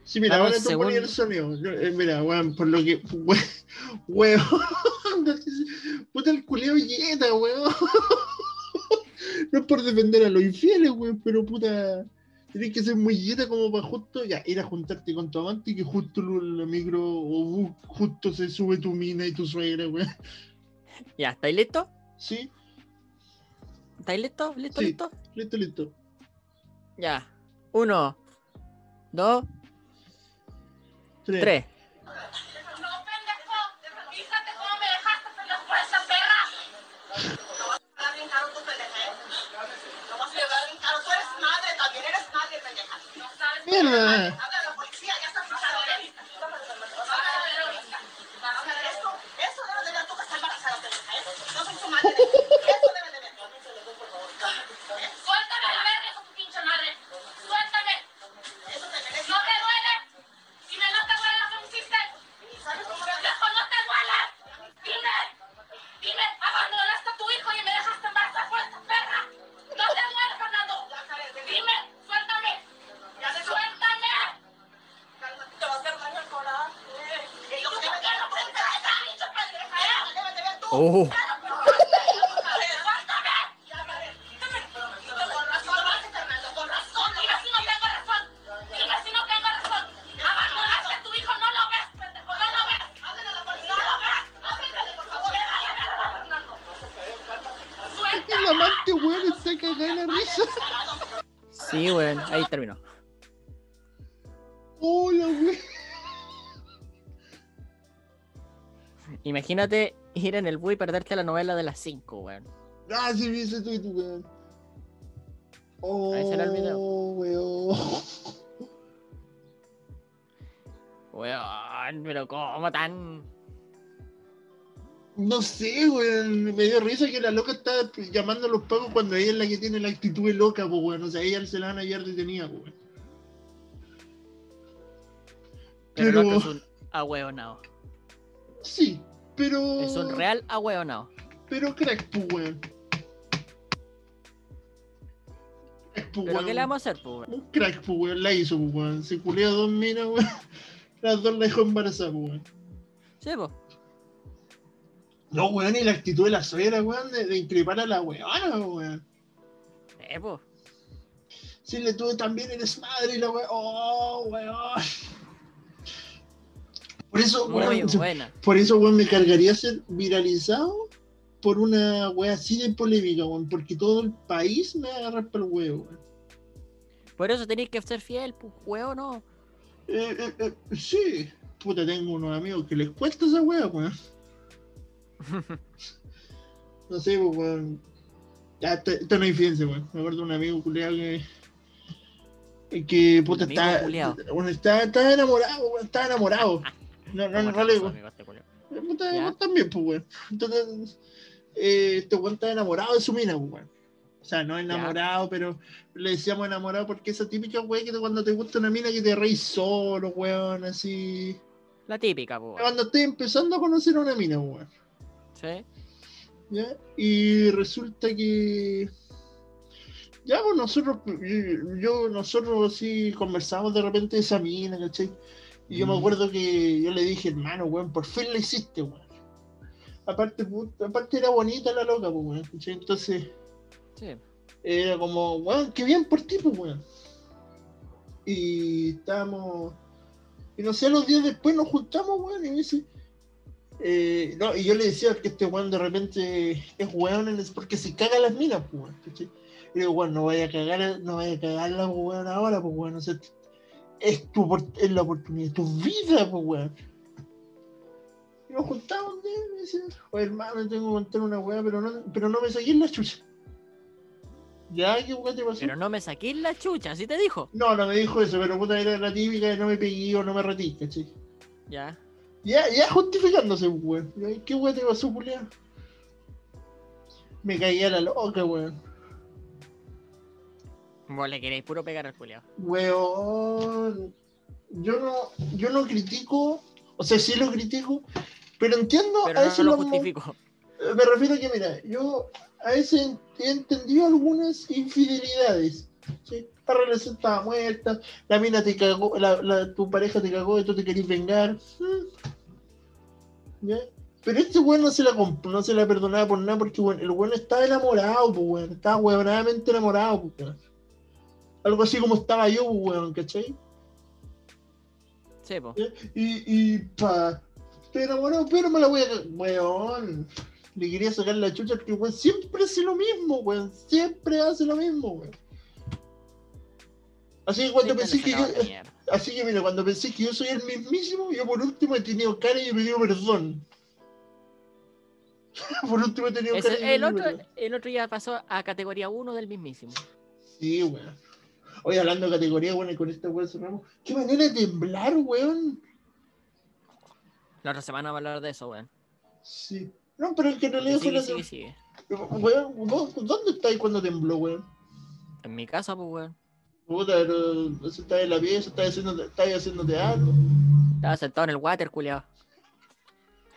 Sí, mira,
un
ahora tú ponías el sonido. Yo, eh, mira, weón, por lo que. we- Weón. Puta el culeo yeta, weón. No es por defender a los infieles, weón, pero puta. Tienes que ser muy yeta como para justo ya ir a juntarte con tu amante y que justo la micro o bus justo se sube tu mina y tu suegra, weón.
Ya, ¿estáis listos?
Sí,
¿Estáis listos? ¿Listo?
Sí.
¿Listo?
listo, listo.
Ya. Uno, dos,
Tres.
tres.
No, pendejo. Fíjate cómo me dejaste pendejo por esa perra. No vas a pagar bien caro tu pendeja, ¿eh? No vas a pagar bien caro. Tú eres madre, también eres madre, pendeja. No sabes.
Mierda.
Habla a la policía, ya está fijado de ahorita. Esto, eso debe de ver tú que está embarazada, pendeja, ¿eh? No soy tu madre. Eso debe de ver. Suéltame la verga, hijo de tu pinche madre. Suéltame. Eso te merece. No te duele. Dime, no te duele lo que me hiciste. ¿Sabes cómo ¡Pendejo, no te duele! Dime, dime, abandonaste a tu hijo y me dejaste embarazada por esta perra. No te duele, Fernando. Dime, suéltame. Suéltame. Te vas a hacer daño al corazón. Y yo te voy a poner pinche pendeja, ¿eh? Débate ver tú.
Oh.
¡Suéltame! Con razón, Fernando, con razón. Dime si no tengo razón. Dime si no tengo razón. Abandonaste a tu hijo, no lo ves, pendejo, no lo ves. Háblale a la policía. No lo ves. Háblale, por favor. Fernando.
El
Suéltame.
amante, weón, en la risa.
Sí, weón. Ahí terminó.
Hola, weón.
Imagínate ir en el bus y perderte la novela de las 5, weón.
Ah, sí, vi ese tweet, weón. Oh,
Ahí será el video.
weón.
Weón, pero ¿cómo tan...?
No sé, weón. Me dio risa que la loca estaba llamando a los pagos cuando ella es la que tiene la actitud de loca, pues, weón. O sea, ella se la van a hallar detenida, weón.
Pero,
Pero-
es un ahueonao.
Sí, pero.
Es un real ahueonao.
Pero crack, pues, weón. Crack, pues,
¿Pero
weón.
qué le vamos a hacer, pues? weón?
Un crack, pues, weón. La hizo, pues, weón. Se culió dos minas, weón. Las dos la dejó embarazada, pues, weón.
Sí, pues.
No, weón, y la actitud de la suegra, weón, de, de increpar a la weona, weón.
Eh, pues.
Si le tuve también eres madre y la weón. Oh, weón. Por eso,
Muy
weón,
buena.
por eso, weón, me cargaría ser viralizado por una weá así de polémica, weón, porque todo el país me va a agarrar para el huevo, weón.
Por eso tenéis que ser fiel, pues, weón, no.
Eh, eh, eh, sí, puta, tengo unos amigos que les cuesta esa weá, weón. No sé, pues, weón. Ya, esto no hay fianza, weón. Me acuerdo de un amigo culiado que. Que puta está. Bueno, está, está enamorado, weón. Está enamorado. No, no, no, no le
este Ya.
vos también, pues, weón. Entonces, eh, este weón está enamorado de su mina, pues, weón. O sea, no enamorado, pero le decíamos enamorado porque esa típica weón que cuando te gusta una mina que te reís solo, weón, así.
La típica, pues. weón.
Cuando estoy empezando a conocer a una mina, weón.
Sí.
¿ya? Y resulta que. Ya, pues nosotros, yo, nosotros sí conversamos de repente de esa mina, ¿cachai? Y yo me acuerdo que yo le dije, hermano, weón, por fin la hiciste, weón. Aparte, aparte era bonita la loca, pues, weón. Entonces,
Sí.
era como, weón, qué bien por ti, pues, weón. Y estábamos. Y no sé, los días después nos juntamos, weón, y me dice. eh, no, y yo le decía que este weón de repente es weón en es porque se caga las minas, pues, weón. Y digo, weón, no vaya a cagar, no vaya a cagarla, pues, weón, ahora, pues, weón. O sea, es, tu, es la oportunidad, es tu vida, pues, weón. Y nos juntamos y dice, oye, hermano, tengo que contar una weá, pero no, pero no me saqué en la chucha. ¿Ya? ¿Qué weá te pasó?
Pero no me saqué la chucha, así te dijo.
No, no me dijo eso, pero puta era la típica de no me pegué o no me retí, ¿cachai?
Ya.
Ya, ya justificándose, weón. ¿Qué weón te pasó, Julián? Me caí a la loca, weón.
Vos le queréis puro pegar al culiao.
Weón. Yo no, yo no critico, o sea, sí lo critico, pero entiendo
Pero
a
no, no lo justifico.
Eh, Me refiero a que, mira, yo a veces he entendido algunas infidelidades. ¿sí? La relación estaba muerta, la mina te cagó, la, la- tu pareja te cagó y tú te querís vengar. ¿Ya? Pero este weón no se la no se la perdonaba por nada porque weón, el weón estaba enamorado, pues weón. Estaba weonadamente enamorado, pues weón. Algo así como estaba yo, pues weón, ¿cachai?
Sí, po.
¿Ya? Y, y pa, estoy enamorado, pero me la voy a. Weón. Le quería sacar la chucha porque weón siempre hace lo mismo, weón. Siempre hace lo mismo, weón. Así que cuando pensé que yo. Así que mira, cuando pensé que yo soy el mismísimo, yo por último he tenido cara y he pedido perdón. por último he tenido
Ese-
cara y he
el, otro,
perdón.
el otro ya pasó a categoría 1 del mismísimo.
Sí, weón. Hoy hablando de categoría, bueno, y con esta weón cerramos. ¿Qué manera de temblar, weón?
La otra semana vamos a hablar de eso, weón.
Sí. No, pero el que realidad fue
Sigue,
la
sigue.
Weón, ¿vos ¿dónde estáis cuando tembló, weón?
En mi casa, pues, weón.
Puta, pero en la pieza, estás haciendo, estás haciendo teatro.
Estaba sentado en el water, culiao.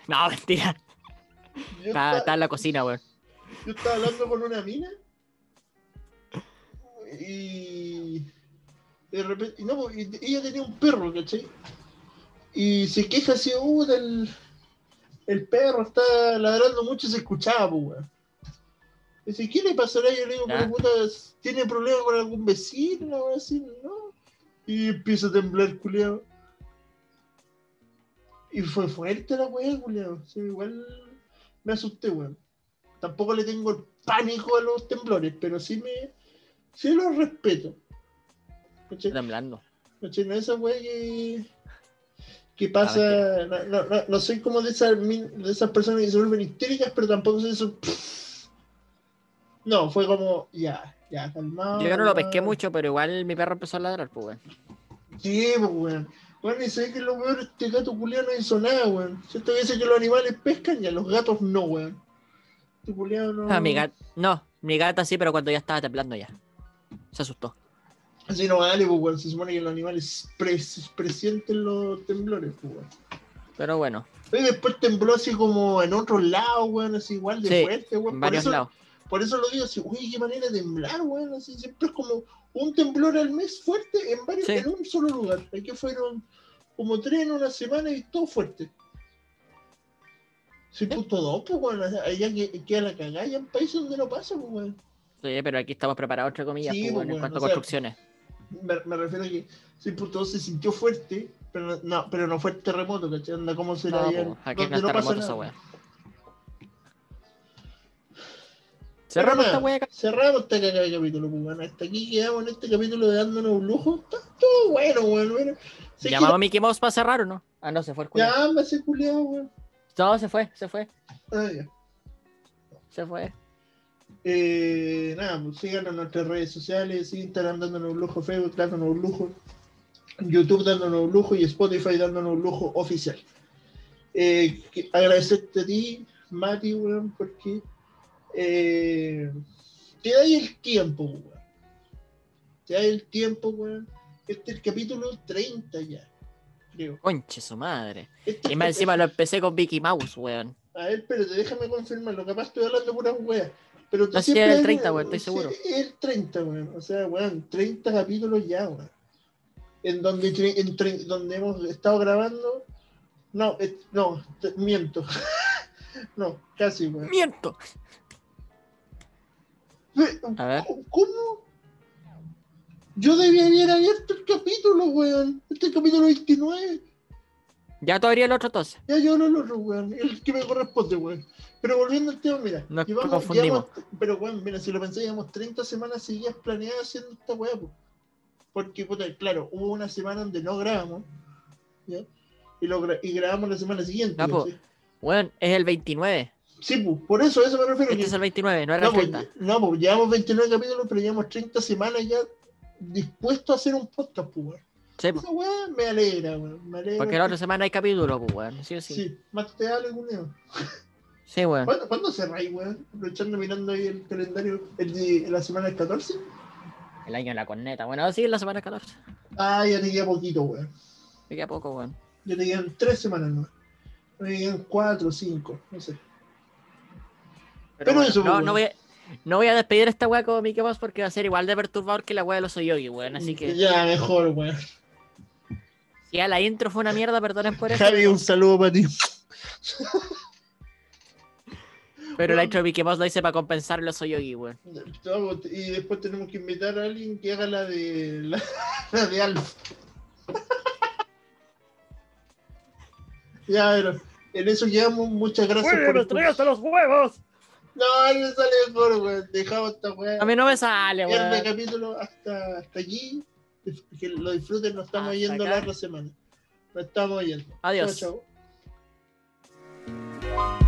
No, mentira. Estaba,
estaba,
estaba en la cocina, weón.
yo estaba hablando con una mina y de repente, no, y ella tenía un perro, ¿cachai? Y se queja así, uh, el, el perro está ladrando mucho y se escuchaba, pues, weón. Dice, ¿qué le pasará? Yo le digo, pero puta, ¿tiene problema con algún vecino o así? No. Y empieza a temblar, culiao. Y fue fuerte la weá, culiao. Sí, igual me asusté, weón. Tampoco le tengo el pánico a los temblores, pero sí me. Sí los respeto. ¿Cachai?
Temblando.
¿Cachai? No esa weá que. que pasa. No, no, no, no soy como de esas, de esas personas que se vuelven histéricas, pero tampoco soy eso. No, fue como. Ya, ya, calmado.
Yo no lo pesqué mucho, pero igual mi perro empezó a ladrar, pues, weón.
Sí, pues, weón. Bueno, y sé que lo peor, este gato culiado no hizo nada, weón. Siento que dice que los animales pescan y a los gatos no, weón. Este culiado no.
Ah, mi gata, no, mi gata sí, pero cuando ya estaba temblando ya. Se asustó.
Así no vale, pues, weón. Se supone que los animales pres- presienten los temblores, pues.
Pero bueno,
Y después tembló así como en otros lados, weón, así igual de
Sí,
fuerte, weón.
varios
eso,
lados.
por eso lo digo así, uy, qué manera de temblar, weón. Así siempre es como un temblor al mes fuerte en varios,
Sí.
en un solo lugar. Aquí fueron como tres en una semana y todo fuerte. Si puto dos, pues, weón. Allá que- queda la cagada, hay en países donde no pasa, pues, weón.
Sí, pero aquí estamos preparados, entre comillas,
Sí,
pues,
pues,
bueno, en cuanto a
o sea,
construcciones.
Me, me refiero a que si puto se sintió fuerte, pero no, pero no fue el terremoto, ¿cachai? Anda como será
No, pues, aquí no
no
terremoto esa wea. Cerramos esta wea.
Cerramos esta cagada de capítulo, pues, bueno. Hasta aquí quedamos en este capítulo de dándonos un lujo. Está todo bueno, weón. Bueno.
¿Llamamos a Mickey Mouse para cerrar o no? Ah, no, se fue el culo.
Ya, me hace culiado, weón.
No, se fue, se fue,
Ah, ya.
se fue.
Eh, nada, pues síganos en nuestras redes sociales, Instagram dándonos un lujo, Facebook dándonos un lujo, YouTube dándonos un lujo y Spotify dándonos un lujo oficial. Eh, agradecerte a ti, Mati, weón, porque eh, te da el tiempo, weón. Te da el tiempo, weón. Este es el capítulo 30 ya, creo.
Conche su madre.
Este
Y más encima lo empecé con Mickey Mouse, weón.
A ver, espérate, déjame confirmarlo. Capaz estoy hablando puras weas. Pero tú
No,
siempre
es el
eres-
30, weón, estoy seguro.
El 30, weón. O sea, weón, 30 capítulos ya, weón. En donde, en tre- donde hemos estado grabando. No, es- no, te- miento. no, casi, weón.
¡Miento! A ver.
¿Cómo? Yo debía haber abierto el capítulo, weón. Este es el capítulo 29.
Ya todavía el otro entonces.
Ya yo no lo otro, weón. El que me corresponde, weón. Pero volviendo al tema, mira.
Nos
llevamos-
confundimos.
llevamos- pero, weón, mira, si lo pensé, llevamos 30 semanas seguidas planeadas haciendo esta weá, po. Porque, puta, claro, hubo una semana donde no grabamos, ¿ya? Y, lo gra- y grabamos la semana siguiente. ¿sí?
Weón, es el 29.
Sí, pues, por eso, a eso me refiero.
Este
que-
es el 29, no era
no,
el
pues,
30.
no, pues, llevamos 29 capítulos, pero llevamos 30 semanas ya dispuestos a hacer un podcast, pues, weón.
Sí.
Esa weá me alegra, weón. Me alegra.
porque la otra semana hay capítulo, pues, weón. Sí sí.
Sí, más te.
Sí, weón.
¿Cuándo, ¿Cuándo cerráis, weón? Aprovechando mirando ahí el calendario, el la semana del 14.
El año de la corneta. Bueno, sí, la semana 14.
Ah, ya te queda poquito, weón.
Me queda poco, weón.
Ya te quedan tres semanas más. Me quedan cuatro, cinco, no sé. Pero
bueno,
eso,
no,
pues,
no, voy a, no voy a despedir esta weá como Mickey Mouse porque va a ser igual de perturbador que la weá de los Yogi, weón. Así que
Ya, mejor, weón.
Ya la intro fue una mierda, perdonen por eso.
Javi, un saludo para ti.
Pero la intro de Mickey Mouse la hice para compensar los Yogi, weón.
Y después tenemos que invitar a alguien que haga la de la, la de Alf. ya, pero en eso quedamos. Muchas gracias por
hasta los huevos!
No, no sale mejor, weón. Dejamos esta weá.
A mí no me sale, weón.
capítulo hasta, hasta aquí que lo disfruten, nos estamos
Hasta
yendo
acá.
la otra semana. Nos estamos yendo.
Adiós.
Chau, chau.